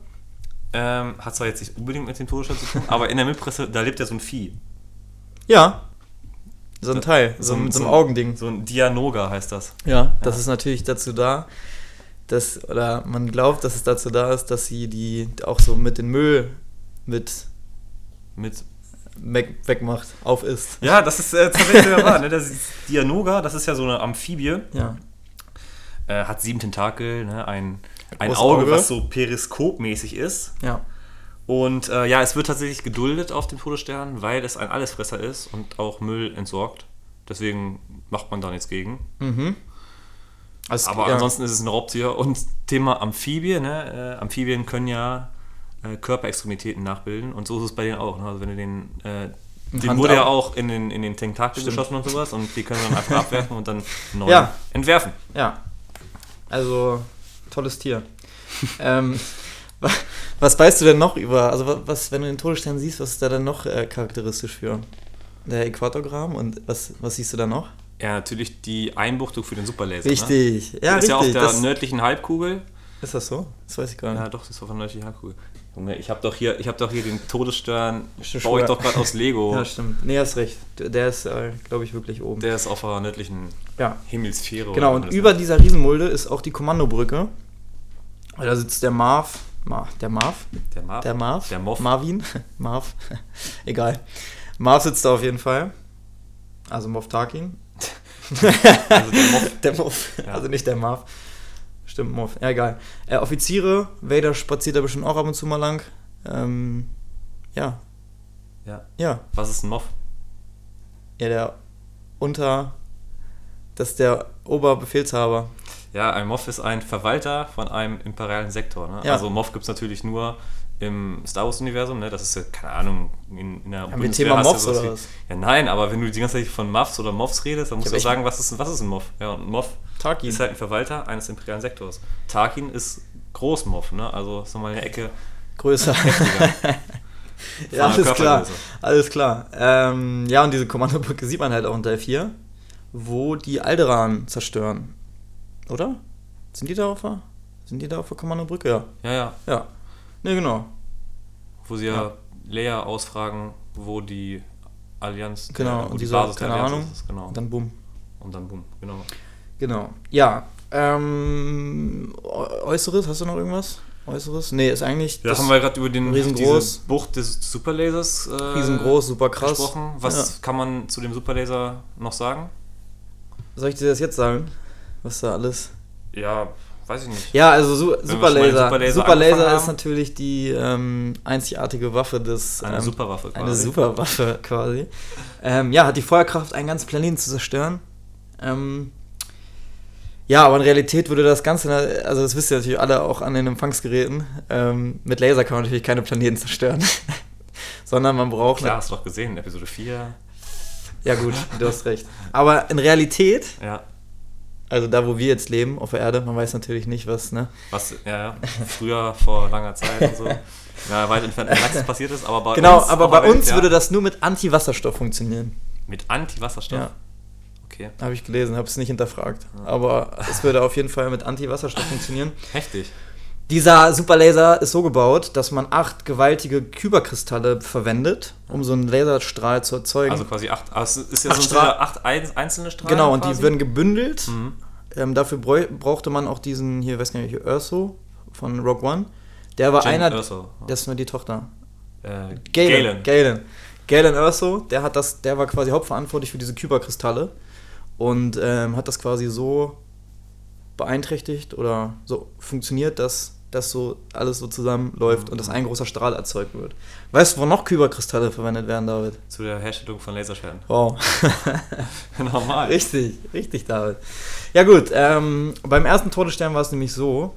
ähm, hat zwar jetzt nicht unbedingt mit dem Todesstern zu tun, <laughs> aber in der Müllpresse, da lebt ja so ein Vieh. Ja. So ein Teil, so, ein, so ein Augending. So ein Dianoga heißt das. Ja, das ist natürlich dazu da, dass, oder man glaubt, dass es dazu da ist, dass sie die auch so mit den Müll mit Mit weg, wegmacht, auf ist. Ja, das ist äh, tatsächlich wahr. Ne? Das ist Dianoga, das ist ja so eine Amphibie, Ja. äh, hat sieben Tentakel, ne? ein, ein Auge, Auge. was so periskopmäßig ist. Ja. Und äh, ja, es wird tatsächlich geduldet auf dem Todesstern, weil es ein Allesfresser ist und auch Müll entsorgt. Deswegen macht man da nichts gegen. Mhm. Also, Aber ja. ansonsten ist es ein Raubtier. Und Thema Amphibie, ne? Äh, Amphibien können ja äh, Körperextremitäten nachbilden und so ist es bei denen auch. Ne? Also wenn du den, äh, den Hand wurde ja ab- auch in den, in den Tentakel geschossen und sowas und die können dann einfach <laughs> abwerfen und dann neu Ja. entwerfen. Ja. Also, tolles Tier. <laughs> ähm, wa- was weißt du denn noch über, also wa- was, wenn du den Todesstern siehst, was ist da dann noch äh, charakteristisch für? Der Äquatorgraben und was, was siehst du da noch? Ja, natürlich die Einbuchtung für den Superlaser. Richtig. Ne? Ja, ist richtig. ja auf der das, nördlichen Halbkugel. ist das so? Das weiß ich gar nicht. Ja, doch, das ist auf der nördlichen Halbkugel. Junge, ich habe doch hier, ich habe doch hier den Todesstern, Stimmt, baue ich doch gerade aus Lego. <laughs> Ja, stimmt. Nee, hast recht. Der ist, äh, glaube ich, wirklich oben. Der ist auf der nördlichen ja. Himmelsphäre. Genau, und das über heißt. dieser Riesenmulde ist auch die Kommandobrücke. Da sitzt der Marv. Mar, der Marv? der Marv. Der Marv? Der Moff. Marvin? <laughs> Marv? <laughs> Egal. Marv sitzt da auf jeden Fall. Also Moff Tarkin. Also der Moff. <laughs> Der Moff. Ja. Also nicht der Marv. Stimmt, Moff. Ja, egal. Äh, Offiziere, Vader spaziert da bestimmt auch ab und zu mal lang. Ähm, ja. Ja. Ja. Was ist ein Moff? Ja, der unter. Das ist der Oberbefehlshaber. Ja, ein Moff ist ein Verwalter von einem imperialen Sektor. Ne? Ja. Also Moff gibt es natürlich nur im Star Wars-Universum, ne? Das ist ja, keine Ahnung, in, in der Haben wir Thema Moffs oder wie- was? Ja, nein, aber wenn du die ganze Zeit von Muffs oder Moffs redest, dann musst Ja, du sagen, was ist, was ist ein Moff? Ja, und ein Moff Tarkin. ist halt ein Verwalter eines imperialen Sektors. Tarkin ist Großmoff, ne? Also ist nochmal eine Ecke Größer. <laughs> ja, alles klar. Alles klar. Ähm, ja, und diese Kommandobrücke sieht man halt auch in Teil 4, wo die Alderan zerstören. Oder? Sind die da auf der, sind die da auf der Kommandobrücke? Ja. Ja, ja. Ja. Ne, genau. Wo sie ja, Ja. Leia ausfragen, wo die Allianz, Genau. äh, und die Basis der keine Allianz Ahnung. ist. Genau. Und dann bumm. Und dann boom, genau. Genau. Ja. Ähm, Äu- Äußeres, hast du noch irgendwas? Äußeres? Nee, ist eigentlich. Ja, haben wir gerade über den, riesengroß. Bucht des Superlasers äh, riesengroß, super krass. gesprochen. Was kann man zu dem Superlaser noch sagen? Soll ich dir das jetzt sagen? Was da alles. Ja, weiß ich nicht. Ja, also Su Superlaser. Superlaser Superlaser ist natürlich die ähm, einzigartige Waffe des. Eine ähm, Superwaffe quasi. Eine Superwaffe <laughs> quasi. Ähm, ja, hat die Feuerkraft, einen ganzen Planeten zu zerstören. Ähm, ja, aber in Realität würde das Ganze, also das wisst ihr natürlich alle auch an den Empfangsgeräten, ähm, mit Laser kann man natürlich keine Planeten zerstören. <laughs> Sondern man braucht. Klar, hast du doch gesehen, Episode 4. Ja, gut, du hast recht. Aber in Realität, Ja, also da, wo wir jetzt leben, auf der Erde, man weiß natürlich nicht, was, ne? was ja, früher vor langer Zeit und so. <laughs> Ja, weit entfernt Galaxis passiert ist, aber bei Genau, uns. aber auf bei uns ja, würde das nur mit Anti-Wasserstoff funktionieren. Mit Anti-Wasserstoff. Ja. Okay. Habe ich gelesen, habe es nicht hinterfragt. Aber es würde auf jeden Fall mit Anti-Wasserstoff funktionieren. Heftig. Dieser Superlaser ist so gebaut, dass man acht gewaltige Kyberkristalle verwendet, um so einen Laserstrahl zu erzeugen. Also quasi acht. Es ist ja Acht so Stra- wieder acht ein, einzelne Strahlen. genau, und quasi. die werden gebündelt. Mhm. Ähm, dafür brauchte man auch diesen, hier, weiß gar nicht, Urso von Rogue One. Der war Jane einer, Erso. das ist nur die Tochter. Äh, Galen. Galen. Galen Urso, der hat das, der war quasi hauptverantwortlich für diese Kyberkristalle. und ähm, hat das quasi so beeinträchtigt oder so funktioniert, dass das so alles so zusammenläuft und dass ein großer Strahl erzeugt wird. Weißt du, wo noch Kyberkristalle verwendet werden, David? Zu der Herstellung von Laserschwerten. Wow. <laughs> Normal. richtig, richtig, David. Ja gut, ähm, beim ersten Todesstern war es nämlich so,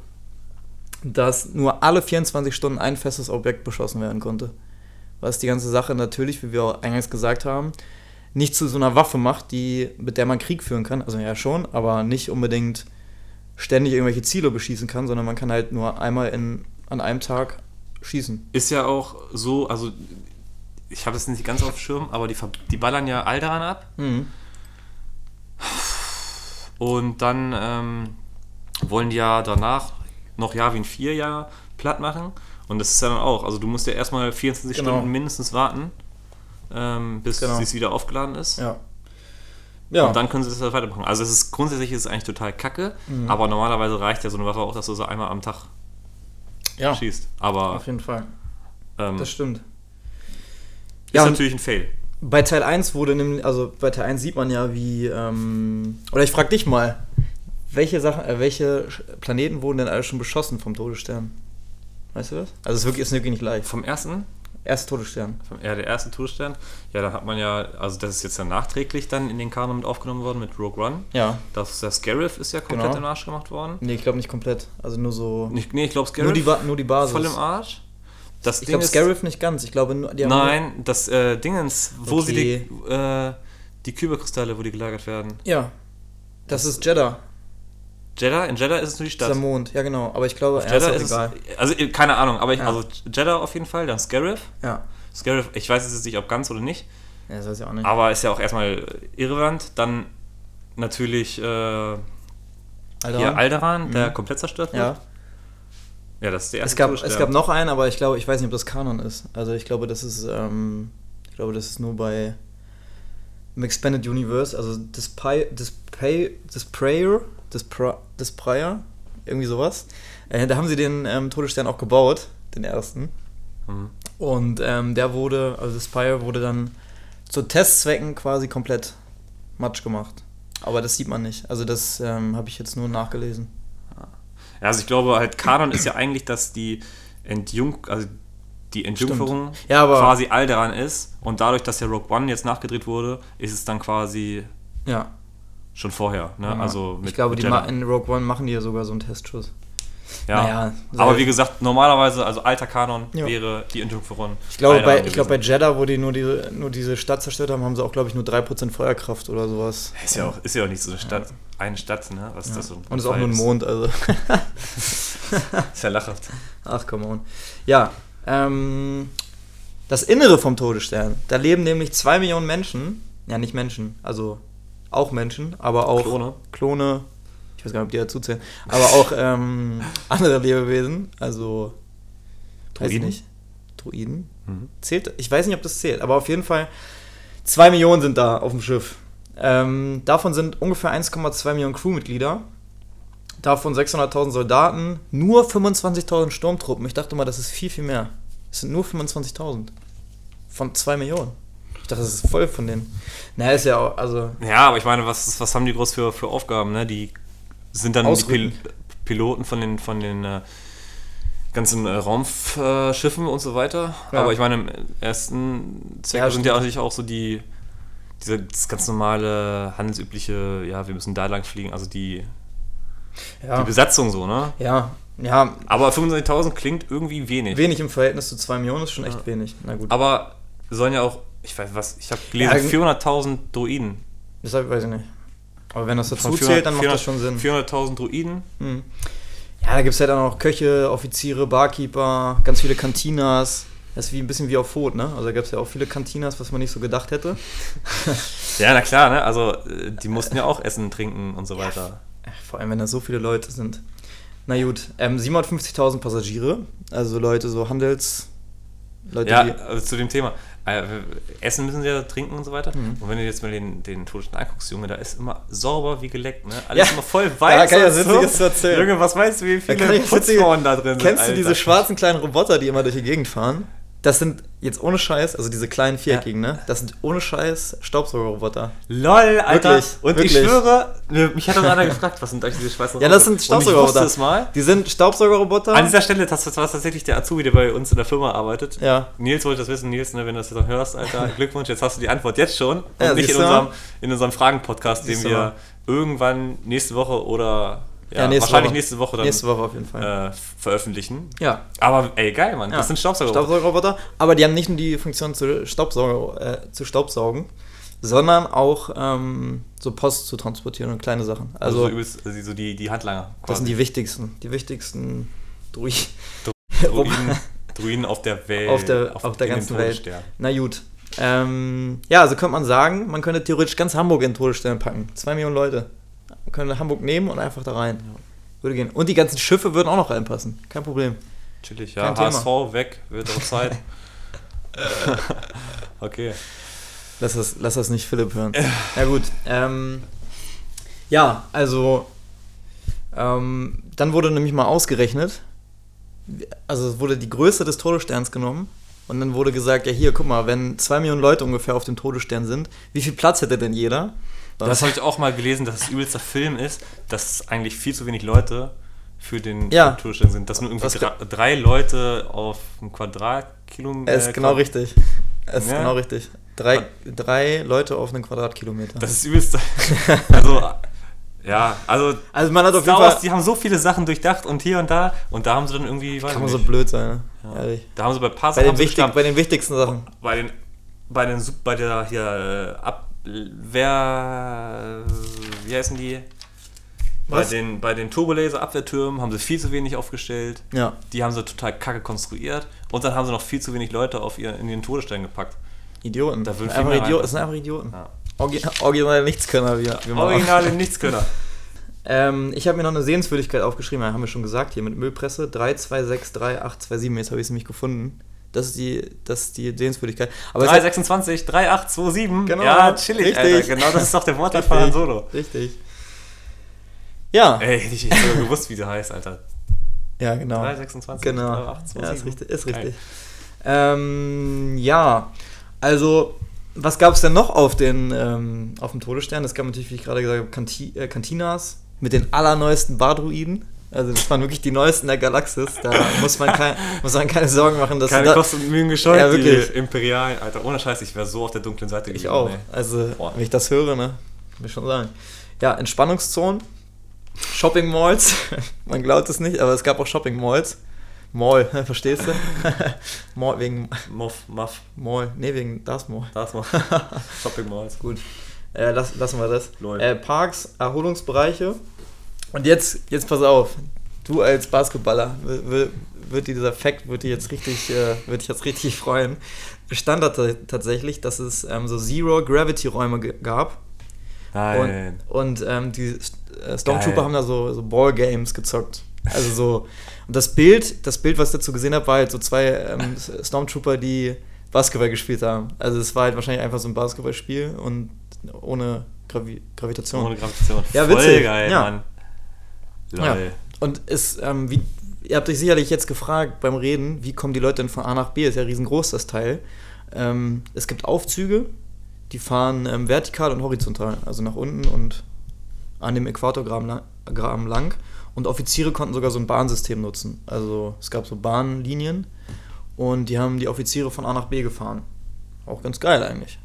dass nur alle 24 Stunden ein festes Objekt beschossen werden konnte. Was die ganze Sache natürlich, wie wir auch eingangs gesagt haben, nicht zu so einer Waffe macht, die, mit der man Krieg führen kann. Also ja schon, aber nicht unbedingt ständig irgendwelche Ziele beschießen kann, sondern man kann halt nur einmal in, an einem Tag schießen. Ist ja auch so, also ich habe es nicht ganz auf dem Schirm, aber die, die ballern ja Alderan ab Mhm. und dann ähm, wollen die ja danach noch Yavin 4 ja platt machen. Und das ist ja dann auch, also du musst ja erstmal 24 Genau. Stunden mindestens warten, ähm, bis Genau. es wieder aufgeladen ist. Ja. Ja. Und dann können sie das halt weitermachen. Also es ist grundsätzlich ist es eigentlich total kacke, Mhm. aber normalerweise reicht ja so eine Waffe auch, dass du so einmal am Tag ja, schießt. Aber auf jeden Fall. ähm, Das stimmt. ist Ja, natürlich ein Fail. bei Teil 1 wurde nämlich, also bei Teil 1 sieht man ja, wie, ähm, oder ich frag dich mal, welche Sachen, äh, welche Planeten wurden denn alle schon beschossen vom Todesstern? Weißt du das? Also es ist wirklich, ist wirklich nicht live. Vom ersten, Erster Todesstern. vom, ja, der erste Todesstern, ja, da hat man ja, also das ist jetzt dann nachträglich dann in den Kanon mit aufgenommen worden mit Rogue One. Ja. Das der Scarif ist ja komplett Genau. im Arsch gemacht worden. Nee, ich glaube nicht komplett. Also nur so. Nicht, nee, ich glaube Scarif nur, die, nur die Basis. voll im Arsch. Das ich glaube Scarif nicht ganz. Ich glaube nur. Die haben Nein, das äh, Dingens, wo sie Okay. die, äh, die Kyberkristalle, wo die gelagert werden. Nur, ja. Das ist Jeddah. Jeddah, in Jeddah ist es nur die Das Stadt. ist der Mond. Ja, genau. Aber ich glaube, Jeddah ist ist egal. es, also äh, keine Ahnung, aber ich, Ja. also Jeddah auf jeden Fall, dann Scarif. Ja. Scarif, ich weiß jetzt nicht, ob ganz oder nicht, Ja, das weiß ich auch nicht. aber ist ja auch erstmal irrelevant. Dann natürlich äh, Alter. hier Alderan, der Mhm. komplett zerstört wird. ja. Ja, das ist der erste Es gab, es gab noch einen, aber ich glaube, ich weiß nicht, ob das Kanon ist. Also ich glaube, das ist, ähm, ich glaube, das ist nur bei im Expanded Universe, also Display, Displayer, Dispra- Displayer, irgendwie sowas. Äh, da haben sie den ähm, Todesstern auch gebaut, den ersten. Mhm. Und ähm, der wurde, also Spire wurde dann zu Testzwecken quasi komplett matsch gemacht. Aber das sieht man nicht. Also das ähm, habe ich jetzt nur nachgelesen. Ja, also ich glaube halt, Kanon ist ja eigentlich, dass die Entjung, also die Entjungferung Ja, quasi Alderan ist und dadurch, dass ja Rogue One jetzt nachgedreht wurde, ist es dann quasi Ja. Schon vorher. Ne? Ja. Also mit, ich glaube, mit die in Rogue One machen die ja sogar so einen Testschuss. Ja. Naja, aber wie gesagt, normalerweise, also alter Kanon Ja. wäre die Entjungferung. Ich glaube, bei, ich glaube, bei. Jeddah, wo die nur, die nur diese Stadt zerstört haben, haben sie auch, glaube ich, nur 3% Feuerkraft oder sowas. ist ja, auch, ist ja auch nicht so eine Stadt, eine Stadt, ne? Was ist das so? Und es ist auch nur ein Mond, also. <laughs> Ist ja lachhaft. Ach, come on. Ja, ähm, das Innere vom Todesstern. Da leben nämlich zwei Millionen Menschen. Ja, nicht Menschen, also auch Menschen, aber auch Klone. Klone. Ich weiß gar nicht, ob die dazu zählen. Aber auch <laughs> ähm, andere Lebewesen. Also, Druiden? nicht. Druiden? Mhm. Zählt? Ich weiß nicht, ob das zählt, aber auf jeden Fall zwei Millionen sind da auf dem Schiff. Ähm, davon sind ungefähr 1,2 Millionen Crewmitglieder. Davon 600.000 Soldaten, nur 25.000 Sturmtruppen. Ich dachte mal, das ist viel, viel mehr. Es sind nur 25.000. Von 2 Millionen. Ich dachte, das ist voll von denen. Naja, ist ja auch, also. Ja, aber ich meine, was, was haben die groß für, für Aufgaben? Ne? Die sind dann die Ausrücken. Pil Piloten von den, von den äh, ganzen äh, Raumschiffen und so weiter. Ja. Aber ich meine, im ersten Zweck Ja, sind ja natürlich auch so die, diese, das ganz normale, handelsübliche, ja, wir müssen da lang fliegen, also die, die Ja, Besatzung so, ne? ja, ja Aber 25.000 klingt irgendwie wenig. wenig im Verhältnis zu 2 Millionen ist schon echt wenig. Na gut. Aber sollen ja auch, ich weiß was, ich habe gelesen, Ja, 400.000 Druiden. Deshalb weiß ich nicht. Aber wenn das dazu zählt, dann macht 400 das schon Sinn. 400.000 Druiden. Hm. Ja, da gibt es ja dann auch Köche, Offiziere, Barkeeper, ganz viele Kantinas. Das ist wie ein bisschen wie auf Fot, ne? Also da gab es ja auch viele Kantinas, was man nicht so gedacht hätte. <laughs> Ja, na klar, ne? Also äh, die mussten ja auch essen, trinken und so weiter. Vor allem, wenn da so viele Leute sind. Na gut, ähm, 750.000 Passagiere, also Leute, so Handels... Leute, Ja, also zu dem Thema. Äh, essen müssen sie ja trinken und so weiter. Mhm. Und wenn du jetzt mal den, den Todesstern anguckst, Junge, da ist immer sauber wie geleckt, ne? Ja. Alles immer voll weiß. kann ich und was Witziges zu erzählen. Junge, was weißt du, wie Da kann viele Putzfrauen da drin sind? Kennst du diese schwarzen kleinen Roboter, die immer durch die Gegend fahren? Das sind jetzt ohne Scheiß, also diese kleinen viereckigen, ne? Das sind ohne Scheiß Staubsaugerroboter. LOL, Alter. Wirklich, und wirklich. ich schwöre, ne, mich hat doch einer gefragt, was sind eigentlich diese schwarzen Ja, das sind ich Staubsaugerroboter. es mal. Die sind Staubsaugerroboter. An dieser Stelle, das war tatsächlich der Azubi, der bei uns in der Firma arbeitet. Ja. Nils wollte das wissen. Nils, ne, wenn du das jetzt noch hörst, Alter, <laughs> Glückwunsch, jetzt hast du die Antwort jetzt schon. Und Ja, nicht in unserem, in unserem Fragen-Podcast, den wir irgendwann nächste Woche oder ja, Ja, wahrscheinlich Woche. nächste Woche dann Nächste Woche auf jeden Fall. äh, veröffentlichen. ja. Aber ey, geil, Mann. Ja. Das sind Staubsaugerroboter. Staubsaugerroboter. Aber die haben nicht nur die Funktion zu, Staubsauger, äh, zu Staubsaugen, sondern auch ähm, so Post zu transportieren und kleine Sachen. Also, Also, so, übelst, also so die, die Handlanger. das sind quasi. die wichtigsten. Die wichtigsten durch. <laughs> Druiden, Druiden auf der Welt. Auf der- auf der in den ganzen Welt. Na gut. Ähm, ja, also könnte man sagen, man könnte theoretisch ganz Hamburg in Todesstern packen. Zwei Millionen Leute. Könnte Hamburg nehmen und einfach da rein. Würde gehen. Und die ganzen Schiffe würden auch noch reinpassen. Kein Problem. Chillig, ja. Kein Thema. HSV weg, wird auch Zeit. <laughs> okay. Lass das, lass das nicht Philipp hören. Ja gut. Ähm, ja, also ähm, dann wurde nämlich mal ausgerechnet, also es wurde die Größe des Todessterns genommen und dann wurde gesagt, ja hier, guck mal, wenn zwei Millionen Leute ungefähr auf dem Todesstern sind, wie viel Platz hätte denn jeder? Das habe ich auch mal gelesen, dass es übelster Film ist, dass eigentlich viel zu wenig Leute für den Ja. Tourstern sind. Dass nur irgendwie drei, Leute auf einem Quadratkilometer. Es ist genau richtig. Es ist Ja. genau richtig. Drei, drei Leute auf einen Quadratkilometer. Das ist übelst. <laughs> also, ja, also. also man hat auf Star jeden Wars, Fall... die haben so viele Sachen durchdacht und hier und da und da haben sie dann irgendwie, Kann man so blöd sein, ne? ja. Ehrlich. da haben sie bei ein paar Bei Sachen den, wichtig, bei den wichtigsten Sachen. bei den bei den bei der hier äh, Abwehr wie heißen die bei den bei den Turbolaser Abwehrtürmen haben sie viel zu wenig aufgestellt Ja. die haben sie total kacke konstruiert und dann haben sie noch viel zu wenig Leute auf ihr in den Todesstern gepackt Idioten. Da viel einfach Idioten. Das sind einfach Idioten. Ja. Orgi originale Nichtskönner, wie, wie originale Nichtskönner <laughs> Ähm, ich habe mir noch eine Sehenswürdigkeit aufgeschrieben, haben wir schon gesagt, hier mit Müllpresse. 3263827, jetzt habe ich es nämlich gefunden. Das ist die, das ist die Sehenswürdigkeit. Aber es hat- 326 3827 Genau, ja chillig richtig. Alter genau das ist doch der Wortlaut <laughs> von Han Richtig. Solo Richtig. Ja. ey hätte ich nicht sogar gewusst wie der heißt Alter Ja, genau. 326 Genau. 3827. Ja, ist richtig. Ist Geil. richtig. Ähm, ja, also, was gab es denn noch auf, den, ähm, auf dem Todesstern? Es gab natürlich, wie ich gerade gesagt habe, Kanti äh, Cantinas mit den allerneuesten Bardruiden. Also, das waren wirklich die neuesten der Galaxis. Da muss man, kein, <laughs> muss man keine Sorgen machen, dass Keine da, Kosten und Mühen gescheut, Ja, wirklich. die Imperialen. Alter, ohne Scheiß, ich wäre so auf der dunklen Seite Ich geblieben, auch. ey. Also, Boah. wenn ich das höre, ne, will ich schon sagen. Ja, Entspannungszonen, Shopping Malls. <laughs> Man glaubt es nicht, aber es gab auch Shopping Malls. Mall, <laughs> verstehst du? Mall, wegen Muff, Muff, Mall. Nee, wegen das Mall. das mal. Shopping Malls. Gut. Äh, lass, lassen wir das. Äh, Parks, Erholungsbereiche. Und jetzt, jetzt pass auf. Du als Basketballer, wird dir dieser Fact wird dir jetzt richtig, äh, wird dich jetzt richtig freuen. Stand da tatsächlich, dass es ähm, so Zero-Gravity-Räume gab. Nein. Und, und ähm, die äh, Stormtrooper Geil. haben da so, so Ballgames gezockt. Also so. Und das Bild, das Bild, was ich dazu gesehen habe, war halt so zwei ähm, <laughs> Stormtrooper, die Basketball gespielt haben. Also es war halt wahrscheinlich einfach so ein Basketballspiel und ohne Gravi Gravitation. Ohne Gravitation. Ja, Voll witzig. geil, Ja. Mann. Lol. Ja. Und es, ähm, wie, ihr habt euch sicherlich jetzt gefragt beim Reden, wie kommen die Leute denn von A nach B? Ist ja riesengroß, das Teil. Ähm, es gibt Aufzüge, die fahren ähm, vertikal und horizontal, also nach unten und an dem Äquatorgraben Graben lang. Und Offiziere konnten sogar so ein Bahnsystem nutzen. Also es gab so Bahnlinien und die haben die Offiziere von A nach B gefahren. Auch ganz geil eigentlich.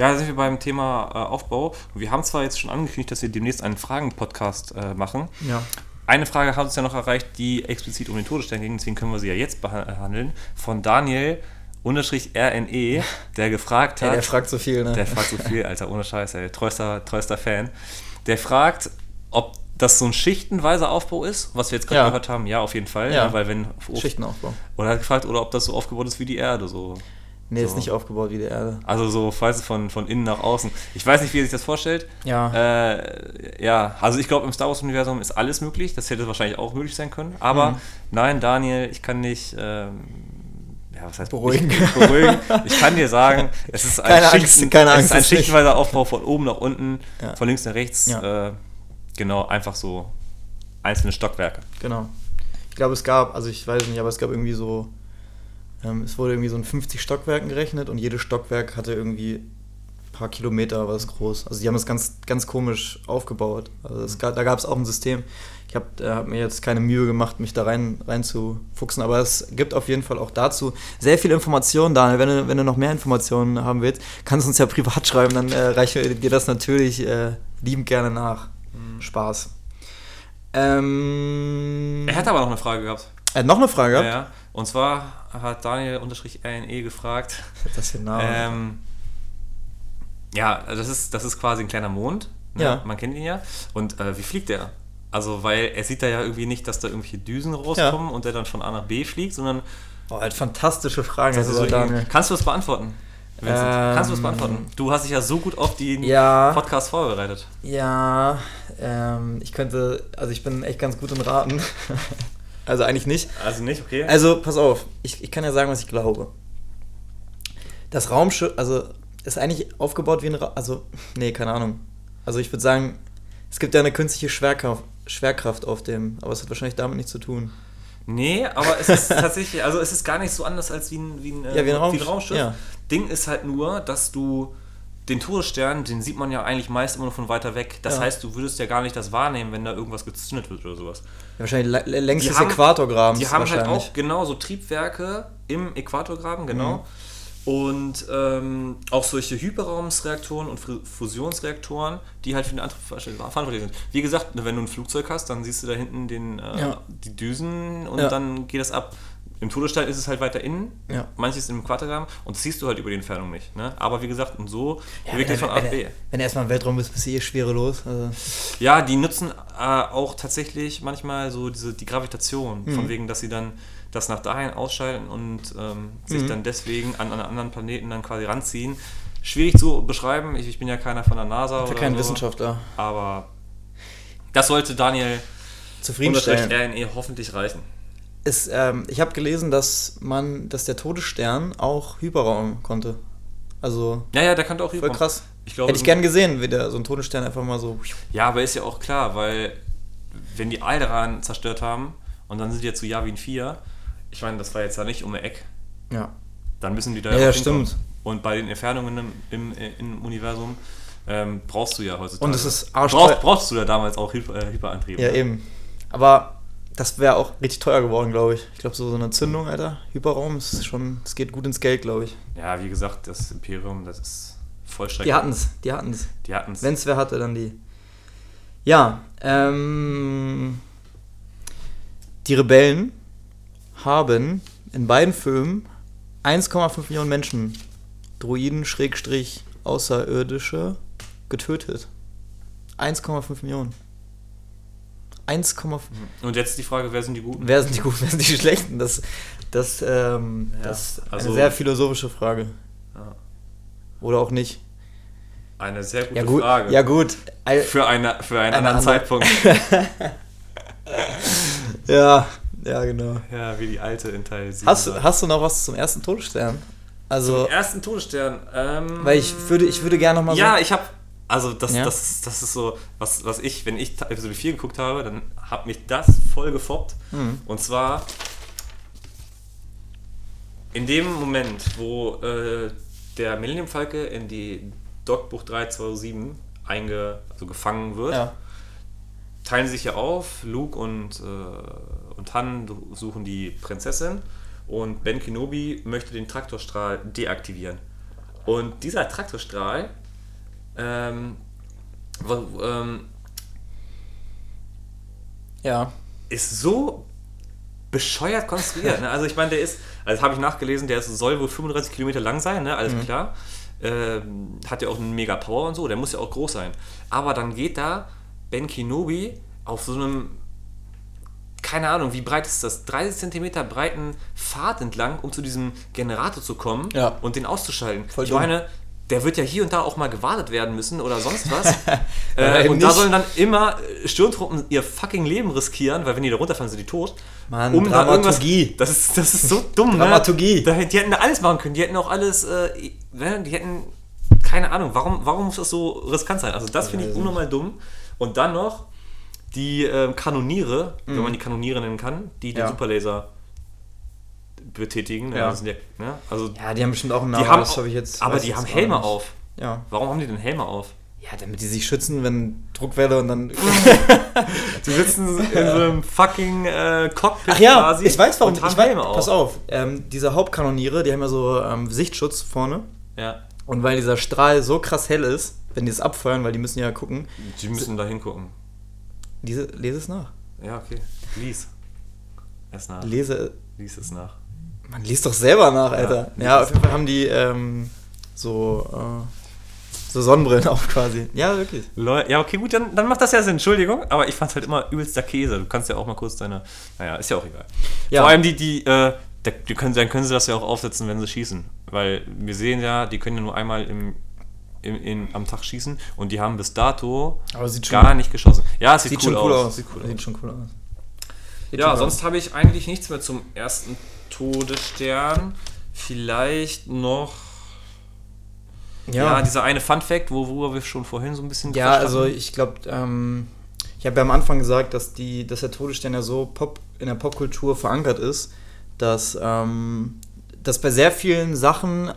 Ja, da sind wir beim Thema äh, Aufbau. Wir haben zwar jetzt schon angekündigt, dass wir demnächst einen Fragen-Podcast äh, machen. Ja. Eine Frage hat uns ja noch erreicht, die explizit um den Todesstern ging, deswegen können wir sie ja jetzt behandeln. Von Daniel unterstrich RNE, der gefragt Ja, hat. der fragt so viel, ne? Der fragt so viel, Alter, ohne Scheiß, ey. Treuster, treuster Fan. Der fragt, ob das so ein schichtenweiser Aufbau ist, was wir jetzt gerade Ja. gehört haben. Ja, auf jeden Fall. Ja. Ja. weil wenn. Schichtenaufbau. Oder er hat gefragt, oder ob das so aufgebaut ist wie die Erde. So. Nee, ist So. nicht aufgebaut wie die Erde. Also so, falls es von, von innen nach außen. Ich weiß nicht, wie er sich das vorstellt. Ja. Äh, ja, also ich glaube, im Star Wars-Universum ist alles möglich. Das hätte wahrscheinlich auch möglich sein können. Aber Mhm. nein, Daniel, ich kann dich. Ähm, ja, was heißt Beruhigen. Ich, beruhigen. Ich kann dir sagen, <laughs> es ist ein, Keine Angst, Schichten- keine es Angst, ist ein ist nicht. schichtenweiser Aufbau von oben nach unten, Ja. von links nach rechts. Ja. Äh, genau, einfach so einzelne Stockwerke. Genau. Ich glaube, es gab, also ich weiß nicht, aber es gab irgendwie so es wurde irgendwie so in 50 Stockwerken gerechnet und jedes Stockwerk hatte irgendwie ein paar Kilometer was groß. Also die haben das ganz, ganz komisch aufgebaut. Also es da gab es auch ein System. Ich habe hab mir jetzt keine Mühe gemacht, mich da rein, rein zu fuchsen, aber es gibt auf jeden Fall auch dazu sehr viele Informationen, Daniel. Wenn du, wenn du noch mehr Informationen haben willst, kannst du uns ja privat schreiben, dann äh, reiche dir das natürlich äh, liebend gerne nach. Mhm. Spaß. Ähm, er hat aber noch eine Frage gehabt. Er hat noch eine Frage gehabt? Ja, ja. Und zwar hat Daniel-RNE gefragt. Das Name. Ähm, ja, das ist, das ist quasi ein kleiner Mond. Ne? Ja. Man kennt ihn ja. Und äh, wie fliegt der? Also, weil er sieht da ja irgendwie nicht, dass da irgendwelche Düsen rauskommen ja. und der dann von A nach B fliegt, sondern. Oh, halt fantastische Fragen. Das also, Daniel. Kannst du das beantworten? Ähm, Kannst du das beantworten? Du hast dich ja so gut auf den ja, Podcast vorbereitet. Ja, ähm, ich könnte, also ich bin echt ganz gut im Raten. <laughs> also eigentlich nicht. Also nicht, okay. Also pass auf, ich, ich kann ja sagen, was ich glaube. Das Raumschiff, also ist eigentlich aufgebaut wie ein, Ra also nee, keine Ahnung. Also ich würde sagen, es gibt ja eine künstliche Schwerkraft, Schwerkraft auf dem, aber es hat wahrscheinlich damit nichts zu tun. Nee, aber es ist tatsächlich, also es ist gar nicht so anders als wie ein, wie ein, ja, wie ein, Raum, wie ein Raumschiff. Ja. Ding ist halt nur, dass du den Todesstern, den sieht man ja eigentlich meist immer nur von weiter weg. Das ja. heißt, du würdest ja gar nicht das wahrnehmen, wenn da irgendwas gezündet wird oder sowas. Ja, wahrscheinlich längs des Äquatorgrabens. Die haben halt auch genau so Triebwerke im Äquatorgraben, genau. Mhm. Und ähm, auch solche Hyperraumsreaktoren und Fusionsreaktoren, die halt für den Antrieb verantwortlich sind. Wie gesagt, wenn du ein Flugzeug hast, dann siehst du da hinten den, äh, ja. die Düsen und ja. dann geht das ab. Im Todesstern ist es halt weiter innen, ja. manches im Quatergramm und das siehst du halt über die Entfernung nicht. Ne? Aber wie gesagt, und so ja, bewegt von A nach B. Wenn du erstmal im Weltraum bist, bist du eh schwerelos. Also. Ja, die nutzen äh, auch tatsächlich manchmal so diese, die Gravitation, mhm. von wegen, dass sie dann das nach dahin ausschalten und ähm, sich mhm. dann deswegen an, an anderen Planeten dann quasi ranziehen. Schwierig zu beschreiben, ich, ich bin ja keiner von der NASA ich bin kein so, Wissenschaftler. Aber das sollte Daniel zufriedenstellen. RNE hoffentlich reichen. Ist, ähm, ich habe gelesen, dass man, dass der Todesstern auch Hyperraum konnte. Also. Ja, ja, der konnte auch Hyperraum. Voll krass. Ich glaub, Hätte ich gern gesehen, wie der so ein Todesstern einfach mal so. Ja, aber ist ja auch klar, weil wenn die Alderan zerstört haben und dann sind die jetzt zu Yavin 4, ich meine, das war jetzt ja nicht um eine Eck. Ja. Dann müssen die da ja, ja stimmt. Und bei den Entfernungen im, im, im Universum ähm, brauchst du ja heutzutage. Und es ist brauchst, brauchst du ja damals auch Hyper, äh, Hyperantriebe. Ja, ne? eben. Aber das wäre auch richtig teuer geworden, glaube ich. Ich glaube, so, so eine Zündung, Alter, Hyperraum, ist schon, es geht gut ins Geld, glaube ich. Ja, wie gesagt, das Imperium, das ist vollstreckend. Die hatten's, die hatten's. Die hatten's. Wenn es wer hatte, dann die. Ja, ähm. Die Rebellen haben in beiden Filmen 1,5 Millionen Menschen, Druiden, Schrägstrich, Außerirdische, getötet. 1,5 Millionen. 1,5. Und jetzt die Frage, wer sind die Guten? Wer sind die Guten, wer sind die Schlechten? Das, das, ähm, ja, das ist also, eine sehr philosophische Frage. Ja. Oder auch nicht. Eine sehr gute ja, gut, Frage. Ja, gut. Für, eine, für einen eine anderen Zeitpunkt. <laughs> ja, ja, genau. Ja, wie die alte in Teil 7. Hast, hast du noch was zum ersten Todesstern? Also, zum ersten Todesstern? Ähm, weil ich würde, ich würde gerne nochmal so. Ja, ich habe. Also, das, ja? das, das ist so, was, was ich, wenn ich Episode 4 geguckt habe, dann hat mich das voll gefoppt. Mhm. Und zwar. In dem Moment, wo äh, der Millennium Falke in die Dogbuch 327 einge, also gefangen wird, ja. teilen sich ja auf. Luke und äh, und Han suchen die Prinzessin und Ben Kenobi möchte den Traktorstrahl deaktivieren. Und dieser Traktorstrahl ähm, ähm, ja. ist so bescheuert konstruiert. ne? Also ich meine, der ist, also habe ich nachgelesen, der soll wohl 35 Kilometer lang sein, ne? alles mhm. klar. Ähm, hat ja auch einen mega Power und so, der muss ja auch groß sein. Aber dann geht da Ben Kenobi auf so einem keine Ahnung, wie breit ist das? 30 cm breiten Pfad entlang, um zu diesem Generator zu kommen ja. und den auszuschalten. Voll ich meine, der wird ja hier und da auch mal gewartet werden müssen oder sonst was. <laughs> äh, und nicht. da sollen dann immer äh, Sturmtruppen ihr fucking Leben riskieren, weil wenn die da runterfallen, sind die tot. Mann, um Dramaturgie. das, ist, das ist so dumm. Ne? Dramaturgie. Ne? Die hätten alles machen können. Die hätten auch alles, äh, ne? die hätten, keine Ahnung, warum, warum muss das so riskant sein? Also das finde ich unnormal dumm. Und dann noch, die äh, Kanoniere, mhm. wenn man die Kanoniere nennen kann, die den ja. Superlaser betätigen. Ja. Das sind ja, ne? also, Ja, die haben bestimmt auch einen Namen, haben, das habe ich jetzt. aber die haben Helme nicht. auf. Ja. Warum haben die denn Helme auf? Ja, damit die sich schützen, wenn Druckwelle und dann. <laughs> <laughs> Die sitzen in so einem fucking äh, Cockpit Ach ja, quasi ich weiß warum. Ich weiß, Helme auf. pass auf, ähm, diese Hauptkanoniere, die haben ja so ähm, Sichtschutz vorne. Ja, Und weil dieser Strahl so krass hell ist, wenn die es abfeuern, weil die müssen ja gucken, die müssen da hingucken. lese es nach. Ja, okay. Lies. Erst nach. Lese. Lies es nach. Man liest doch selber nach, Alter. Ja, es auf jeden Fall haben die ähm, so, äh, so Sonnenbrillen <laughs> auf quasi. Ja, wirklich. Leu ja, okay, gut, dann, dann macht das ja Sinn. Entschuldigung, aber ich fand's halt immer übelster Käse. Du kannst ja auch mal kurz deine. Naja, ist ja auch egal. Ja. Vor allem die, die, äh, da- die können, dann können sie das ja auch aufsetzen, wenn sie schießen. Weil wir sehen ja, die können ja nur einmal im, im, in, am Tag schießen und die haben bis dato Aber sieht gar nicht geschossen. Ja, es sieht, Sieht cool, schon cool aus. aus. Sieht cool aus. Sieht schon cool aus. Sieht Ja, sonst habe ich eigentlich nichts mehr zum ersten Todesstern. Vielleicht noch. Ja, Ja, dieser eine Fun Fact, wo, worüber wir schon vorhin so ein bisschen ja also ich glaube, ähm, ich habe ja am Anfang gesagt, dass, die, dass der Todesstern ja so Pop, in der Popkultur verankert ist, dass, ähm, dass bei sehr vielen Sachen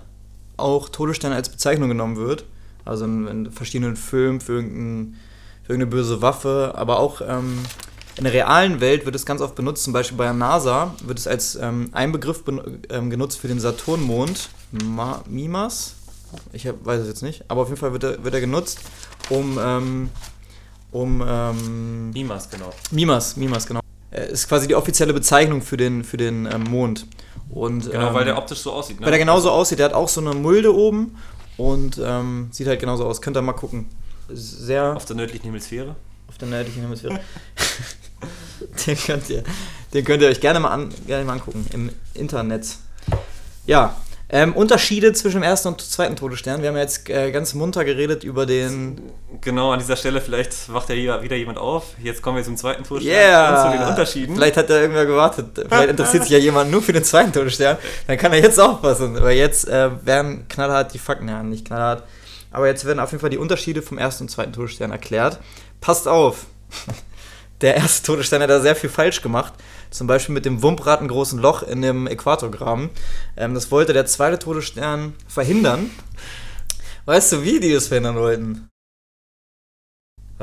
auch Todesstern als Bezeichnung genommen wird. Also in, in verschiedenen Filmen für, irgendein, für irgendeine böse Waffe, aber auch ähm, in der realen Welt wird es ganz oft benutzt, zum Beispiel bei der NASA wird es als ähm, ein Begriff ähm, genutzt für den Saturnmond, Ma Mimas. Ich hab, weiß es jetzt nicht, aber auf jeden Fall wird er, wird er genutzt, um, ähm, um ähm, Niemals, genau. Mimas, Mimas, genau. Äh, Ist quasi die offizielle Bezeichnung für den, für den ähm, Mond. Und, Genau, ähm, weil der optisch so aussieht. Ne? weil der genauso aussieht. Der hat auch so eine Mulde oben und sieht halt genauso aus. Könnt ihr mal gucken. Sehr Auf der nördlichen Hemisphäre. auf der nördlichen Hemisphäre. <laughs> <laughs> den, könnt ihr, den könnt ihr euch gerne mal, an, gerne mal angucken im Internet. Ja, ähm, Unterschiede zwischen dem ersten und zweiten Todesstern. Wir haben ja jetzt äh, ganz munter geredet über den. Genau, an dieser Stelle vielleicht wacht ja wieder jemand auf. Jetzt kommen wir zum zweiten Todesstern Yeah! zu den Unterschieden. Vielleicht hat da irgendwer gewartet. Vielleicht interessiert sich ja jemand nur für den zweiten Todesstern. Dann kann er jetzt aufpassen. Aber jetzt äh, werden knallhart die Fakten, ja, nicht knallhart. Aber jetzt werden auf jeden Fall die Unterschiede vom ersten und zweiten Todesstern erklärt. Passt auf! Der erste Todesstern hat da sehr viel falsch gemacht. Zum Beispiel mit dem wumpratengroßen Loch in dem Äquatorgraben. Ähm, das wollte der zweite Todesstern verhindern. Weißt du, wie die das verhindern wollten?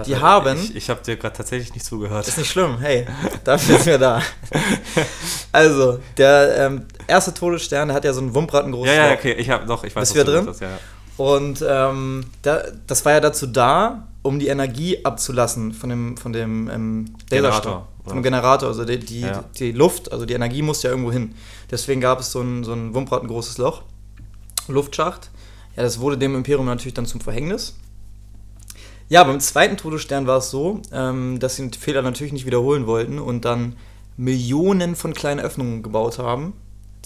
Die haben- Ich, ich habe dir gerade tatsächlich nicht zugehört. Ist nicht schlimm, hey, dafür sind wir da. <laughs> Also, der ähm, erste Todesstern, der hat ja so einen wumpratengroßen Ja, ja, Loch. okay, ich habe doch, ich weiß Bist was wieder drin? meinst, Ja, ja. Und ähm, da, das war ja dazu da, um die Energie abzulassen von dem, von dem ähm, Generator, oder? Vom Generator. Also die, die, Ja. die Luft, also die Energie musste ja irgendwo hin. Deswegen gab es so ein, so ein wumpratengroßes Loch. Luftschacht. Ja, das wurde dem Imperium natürlich dann zum Verhängnis. Ja, beim zweiten Todesstern war es so, ähm, dass sie den Fehler natürlich nicht wiederholen wollten und dann Millionen von kleinen Öffnungen gebaut haben,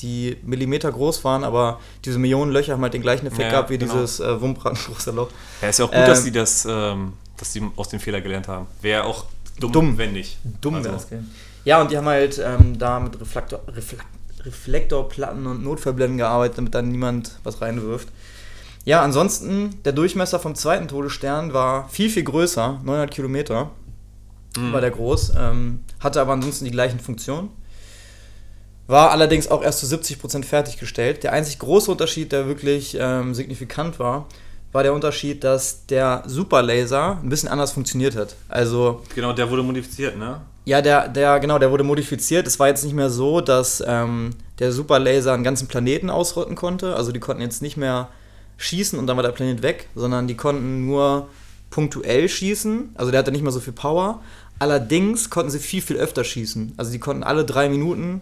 die Millimeter groß waren, aber diese Millionen Löcher haben halt den gleichen Effekt Ja, gehabt wie genau. dieses äh, wumpratengroße <laughs> Loch. Ja, ist ja auch gut, Ähm, dass sie das, ähm, dass sie aus dem Fehler gelernt haben. Wäre auch dumm, Dumm. wenn nicht. Dumm Also, wäre das? Ja, und die haben halt ähm, da mit Reflektor, Reflek Reflektorplatten und Notfallblenden gearbeitet, damit dann niemand was reinwirft. Ja, ansonsten, der Durchmesser vom zweiten Todesstern war viel, viel größer, 900 Kilometer Mhm. war der groß, ähm, hatte aber ansonsten die gleichen Funktionen. War allerdings auch erst zu 70% fertiggestellt. Der einzig große Unterschied, der wirklich ähm, signifikant war, war der Unterschied, dass der Superlaser ein bisschen anders funktioniert hat. Also Genau, der wurde modifiziert, ne? ja, der, der, genau, der wurde modifiziert. Es war jetzt nicht mehr so, dass ähm, der Superlaser einen ganzen Planeten ausrotten konnte. Also die konnten jetzt nicht mehr schießen und dann war der Planet weg, sondern die konnten nur punktuell schießen. Also der hatte nicht mehr so viel Power. Allerdings konnten sie viel, viel öfter schießen. Also die konnten alle drei Minuten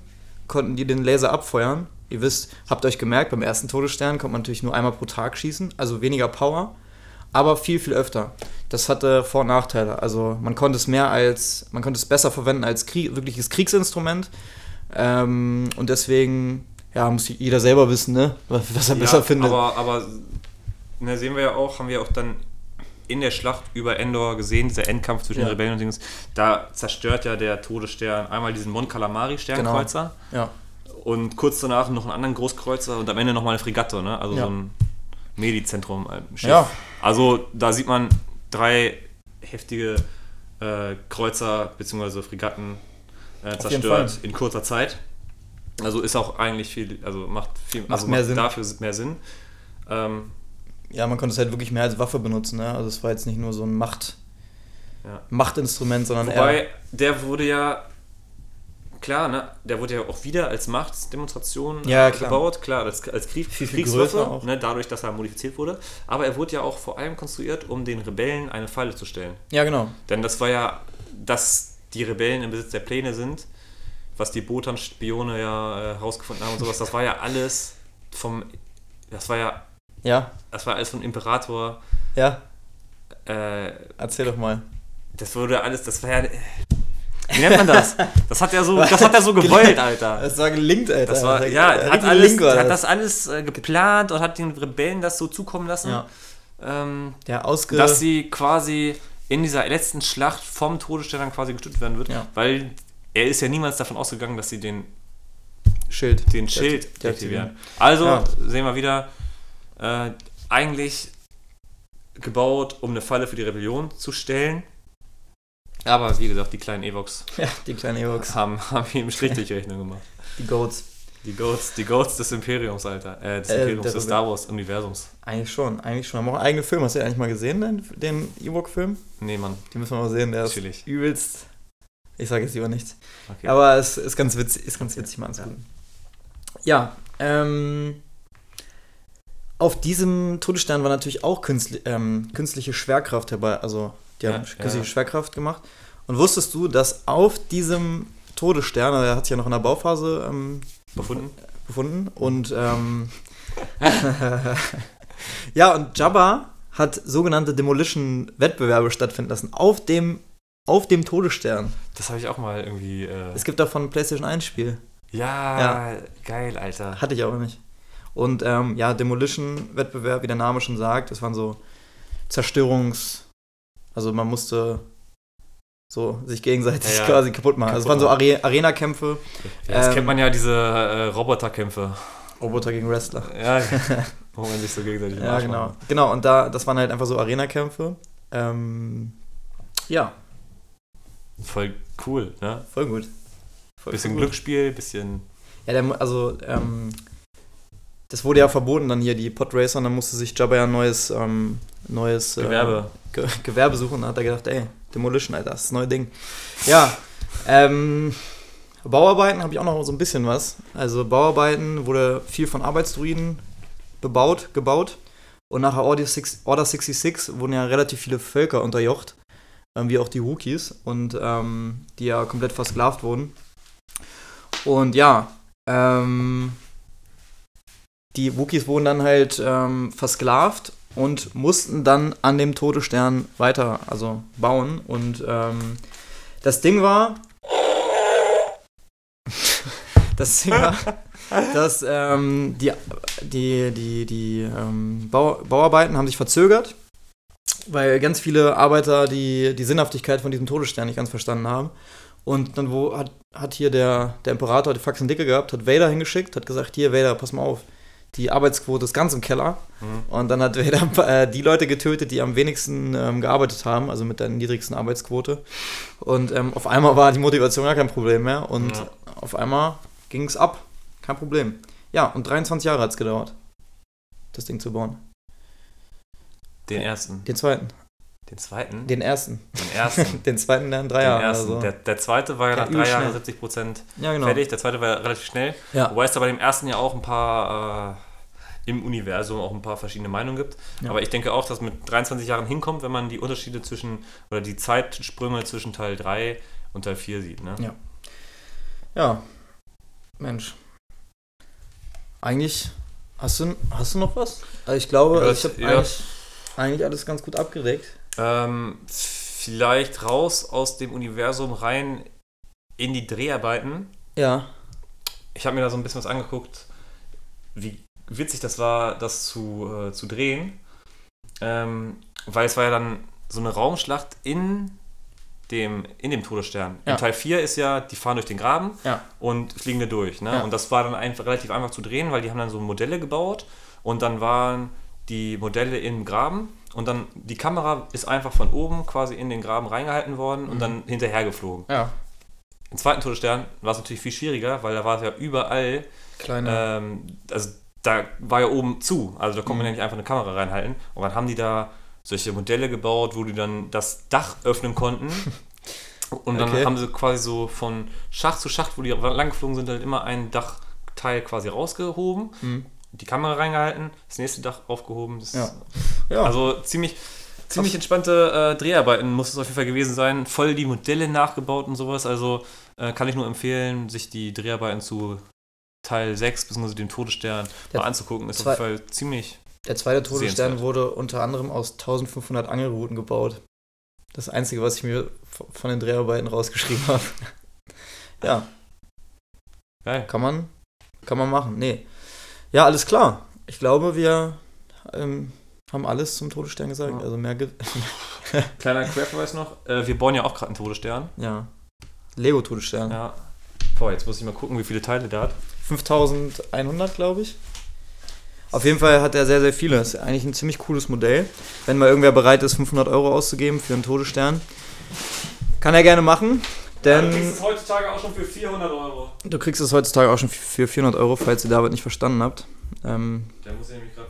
konnten die den Laser abfeuern. Ihr wisst, habt euch gemerkt, beim ersten Todesstern konnte man natürlich nur einmal pro Tag schießen, also weniger Power, aber viel, viel öfter. Das hatte Vor- und Nachteile. Also man konnte es mehr als, man konnte es besser verwenden als Krieg, wirkliches Kriegsinstrument. Ähm, und deswegen, ja, muss jeder selber wissen, ne, was, er besser findet. Aber, aber ne, sehen wir ja auch, haben wir auch dann in der Schlacht über Endor gesehen, dieser Endkampf zwischen Ja. den Rebellen und Dings, da zerstört ja der Todesstern einmal diesen Mon Calamari Sternkreuzer ja. und kurz danach noch einen anderen Großkreuzer und am Ende nochmal eine Fregatte, ne? Also Ja. so ein Medizentrum, Schiff. Ja. Also da sieht man drei heftige äh, Kreuzer bzw. Fregatten äh, zerstört in kurzer Zeit. Also ist auch eigentlich viel, also macht viel, Macht also mehr macht Sinn. dafür mehr Sinn. Ähm, Ja, man konnte es halt wirklich mehr als Waffe benutzen, ne? Also es war jetzt nicht nur so ein Macht, Ja. Machtinstrument, sondern wobei, eher. der wurde ja, klar, ne, der wurde ja auch wieder als Machtdemonstration Ja, äh, klar. gebaut, klar, als, als Krieg, Viel, viel Kriegswaffe, ne, dadurch, dass er modifiziert wurde. Aber er wurde ja auch vor allem konstruiert, um den Rebellen eine Falle zu stellen. Ja, genau. Denn das war ja, dass die Rebellen im Besitz der Pläne sind, was die Botan-Spione ja äh, herausgefunden haben und sowas, das war ja alles vom, das war ja, Ja, das war alles vom Imperator, ja, äh, erzähl doch mal. das wurde alles, das war ja, wie nennt man das? Das hat er so, das hat er so <laughs> gewollt, Alter. Das war gelingt, Alter. Das war, Das ja, richtig hat, alles, war hat das alles äh, geplant und hat den Rebellen das so zukommen lassen, Ja. ähm, Der ausge... dass sie quasi in dieser letzten Schlacht vom Todesstern quasi gestützt werden wird, Ja. weil er ist ja niemals davon ausgegangen, dass sie den, Schild. den Schild aktivieren. Also Ja. sehen wir wieder, äh, eigentlich gebaut, um eine Falle für die Rebellion zu stellen. Aber wie gesagt, die kleinen Evox <laughs> Ja, die kleinen Evox. haben, haben im Strich durch <laughs> die Rechnung gemacht. Die Goats. Die Goats, die Goats des Imperiums, Alter. Äh, des Äh, Imperiums, des Star Wars-Universums. Eigentlich schon, eigentlich schon. Haben auch einen eigenen Film. Hast du den eigentlich mal gesehen, den, den Ewok-Film? Nee, Mann. Den müssen wir mal sehen. Der ist Natürlich. übelst... Ich sage jetzt lieber nichts. Okay. Aber es ist ganz witzig, ist ganz witzig mal anzugucken. Ja, ähm, auf diesem Todesstern war natürlich auch künstli ähm, künstliche Schwerkraft herbei, also die Ja, haben ja. künstliche Schwerkraft gemacht. Und wusstest du, dass auf diesem Todesstern, also er hat sich ja noch in der Bauphase ähm, Befunden? befunden und ähm, <laughs> ja, und Jabba hat sogenannte Demolition-Wettbewerbe stattfinden lassen auf dem, auf dem Todesstern. Das habe ich auch mal irgendwie. Äh, Es gibt davon ein PlayStation 1 Spiel. ja, geil, Alter. Hatte ich aber nicht. Und ähm, ja, Demolition-Wettbewerb, wie der Name schon sagt, das waren so Zerstörungs... Also man musste so sich gegenseitig Ja, ja. quasi kaputt machen. Also es waren so Are Arena-Kämpfe, Ja, das ähm, kennt man ja, diese äh, Roboterkämpfe. Roboter gegen Wrestler. Ja, <laughs> wo man sich so gegenseitig Ja, genau. macht. Genau, und da, das waren halt einfach so Arena-Kämpfe. Ähm, ja, Voll cool, ne? voll gut. Voll Bisschen gut. Glücksspiel, bisschen. Ja, der, also, ähm, das wurde ja verboten dann hier, die Podracer, und dann musste sich Jabba ja ein neues, ähm, neues äh, Gewerbe. Ge Gewerbe suchen. Und dann hat er gedacht, ey, Demolition, Alter, das ist das neue Ding. Ja, ähm, Bauarbeiten habe ich auch noch so ein bisschen was. Also Bauarbeiten wurde viel von Arbeitsdruiden bebaut, gebaut. Und nach Order, Six, Order 66 wurden ja relativ viele Völker unterjocht, ähm, wie auch die Wookiees, und ähm, die ja komplett versklavt wurden. Und ja, ähm, die Wookiees wurden dann halt ähm, versklavt und mussten dann an dem Todesstern weiter, also bauen. Und ähm, das Ding war, <laughs> das Ding war, dass ähm, die, die, die, die ähm, Bau, Bauarbeiten haben sich verzögert, weil ganz viele Arbeiter die, die Sinnhaftigkeit von diesem Todesstern nicht ganz verstanden haben. Und dann wo hat, hat hier der, der Imperator die Faxen dicke gehabt, hat Vader hingeschickt, hat gesagt, hier Vader, pass mal auf, die Arbeitsquote ist ganz im Keller. Mhm. Und dann hat Vader äh, die Leute getötet, die am wenigsten ähm, gearbeitet haben, also mit der niedrigsten Arbeitsquote. Und ähm, auf einmal war die Motivation gar kein Problem mehr. Und Ja. auf einmal ging es ab. Kein Problem. Ja, und 23 Jahre hat es gedauert, das Ding zu bauen. Den ersten. Den zweiten. Den zweiten? Den ersten. Den ersten. <laughs> Den zweiten dann in drei ersten. Also. Der, der zweite war ja nach drei Jahren schnell. 70 Prozent ja, genau. fertig. Der zweite war ja relativ schnell. Ja. Wobei es da bei dem ersten ja auch ein paar äh, im Universum auch ein paar verschiedene Meinungen gibt. Ja. Aber ich denke auch, dass mit 23 Jahren hinkommt, wenn man die Unterschiede zwischen oder die Zeitsprünge zwischen Teil 3 und Teil 4 sieht. Ne? Ja. Ja. Mensch. Eigentlich hast du, hast du noch was? Also ich glaube, Ja, ich habe eigentlich, eigentlich alles ganz gut abgedeckt. Ähm, vielleicht raus aus dem Universum rein in die Dreharbeiten. Ja. Ich habe mir da so ein bisschen was angeguckt, wie witzig das war, das zu, äh, zu drehen. Ähm, weil es war ja dann so eine Raumschlacht in dem, in dem Todesstern. Ja. In Teil 4 ist ja, die fahren durch den Graben Ja. und fliegen da durch. Ne? Ja. Und das war dann einfach relativ einfach zu drehen, weil die haben dann so Modelle gebaut und dann waren die Modelle im Graben und dann die Kamera ist einfach von oben quasi in den Graben reingehalten worden und Mhm. dann hinterher geflogen. Ja. Im zweiten Todesstern war es natürlich viel schwieriger, weil da war es ja überall, Kleine. ähm, also da war ja oben zu, also da konnte Mhm. man ja nicht einfach eine Kamera reinhalten. Und dann haben die da solche Modelle gebaut, wo die dann das Dach öffnen konnten. <laughs> Und dann Okay. haben sie quasi so von Schacht zu Schacht, wo die lang geflogen sind, halt immer ein Dachteil quasi rausgehoben, Mhm. Die Kamera reingehalten, das nächste Dach aufgehoben. Das Ja. ja. Also ziemlich, ziemlich entspannte äh, Dreharbeiten muss es auf jeden Fall gewesen sein. Voll die Modelle nachgebaut und sowas. Also äh, kann ich nur empfehlen, sich die Dreharbeiten zu Teil 6 bzw. dem Todesstern Der mal anzugucken. Ist auf jeden Fall ziemlich. Der zweite Todesstern Sehenswert. wurde unter anderem aus 1500 Angelrouten gebaut. Das Einzige, was ich mir von den Dreharbeiten rausgeschrieben <laughs> habe. ja, Geil. kann man, kann man machen. Nee. Ja, alles klar. Ich glaube, wir ähm, haben alles zum Todesstern gesagt. Ja. Also mehr gibt. <laughs> Kleiner Querverweis noch. Äh, wir bauen ja auch gerade einen Todesstern. ja. Lego-Todesstern. Ja. Boah, jetzt muss ich mal gucken, wie viele Teile der hat. 5100, glaube ich. Auf jeden Fall hat er sehr, sehr viele. Ist eigentlich ein ziemlich cooles Modell. Wenn mal irgendwer bereit ist, 500 Euro auszugeben für einen Todesstern, kann er gerne machen. Denn es heutzutage auch schon für 400 Euro. du kriegst es heutzutage auch schon für 400 Euro, falls ihr David nicht verstanden habt. Ähm, Der muss ja nämlich gerade.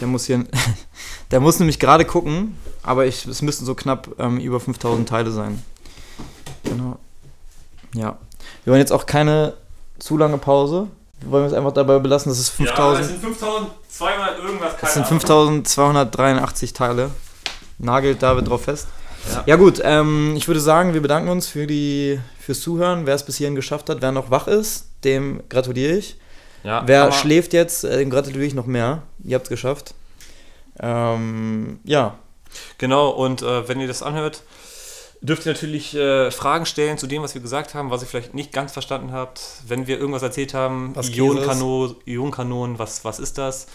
der muss hier, <laughs> der muss nämlich gerade gucken, aber ich, es müssten so knapp ähm, über 5000 Teile sein. Genau. Ja. Wir wollen jetzt auch keine zu lange Pause. Wir wollen es einfach dabei belassen, dass es 5000. Ja, es sind 5200 irgendwas. Das sind Ahnung. 5283 Teile. Nagelt David drauf fest. Ja. Ja, gut, ähm, ich würde sagen, wir bedanken uns für die, fürs Zuhören. Wer es bis hierhin geschafft hat, wer noch wach ist, dem gratuliere ich. Ja, wer schläft jetzt, äh, dem gratuliere ich noch mehr. Ihr habt es geschafft. Ähm, ja, Genau, und äh, wenn ihr das anhört, dürft ihr natürlich äh, Fragen stellen zu dem, was wir gesagt haben, was ihr vielleicht nicht ganz verstanden habt. Wenn wir irgendwas erzählt haben, Was Ionenkanonen, Ionenkanonen, was, was ist das?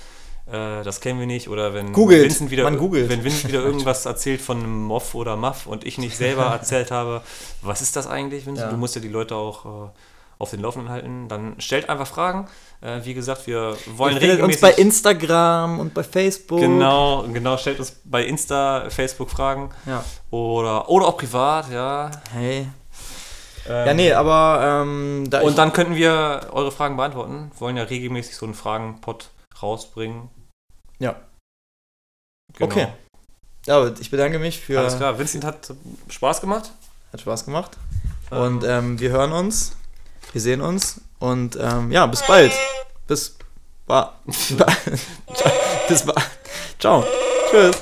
Äh, das kennen wir nicht. Oder wenn Googelt, Vincent wieder, wenn Vincent wieder <laughs> irgendwas erzählt von einem Moff oder Muff und ich nicht selber erzählt habe, was ist das eigentlich, Vincent? Ja. Du musst ja die Leute auch äh, auf den Laufenden halten. Dann stellt einfach Fragen. Äh, wie gesagt, wir wollen findet uns regelmäßig... bei Instagram und bei Facebook. Genau, genau, stellt uns bei Insta, Facebook Fragen Ja. oder, oder auch privat, ja. Hey. Ähm, Ja, nee, aber ähm, da Und dann könnten wir eure Fragen beantworten. Wollen ja regelmäßig so einen Fragenpot rausbringen. Ja. Genau. Okay. David, ich bedanke mich für. Alles klar, Vincent hat Spaß gemacht. Hat Spaß gemacht. Ähm, Und ähm, wir hören uns, wir sehen uns und ähm, ja, bis bald. Bis ba <laughs> <laughs> bis ba Ciao. Tschüss.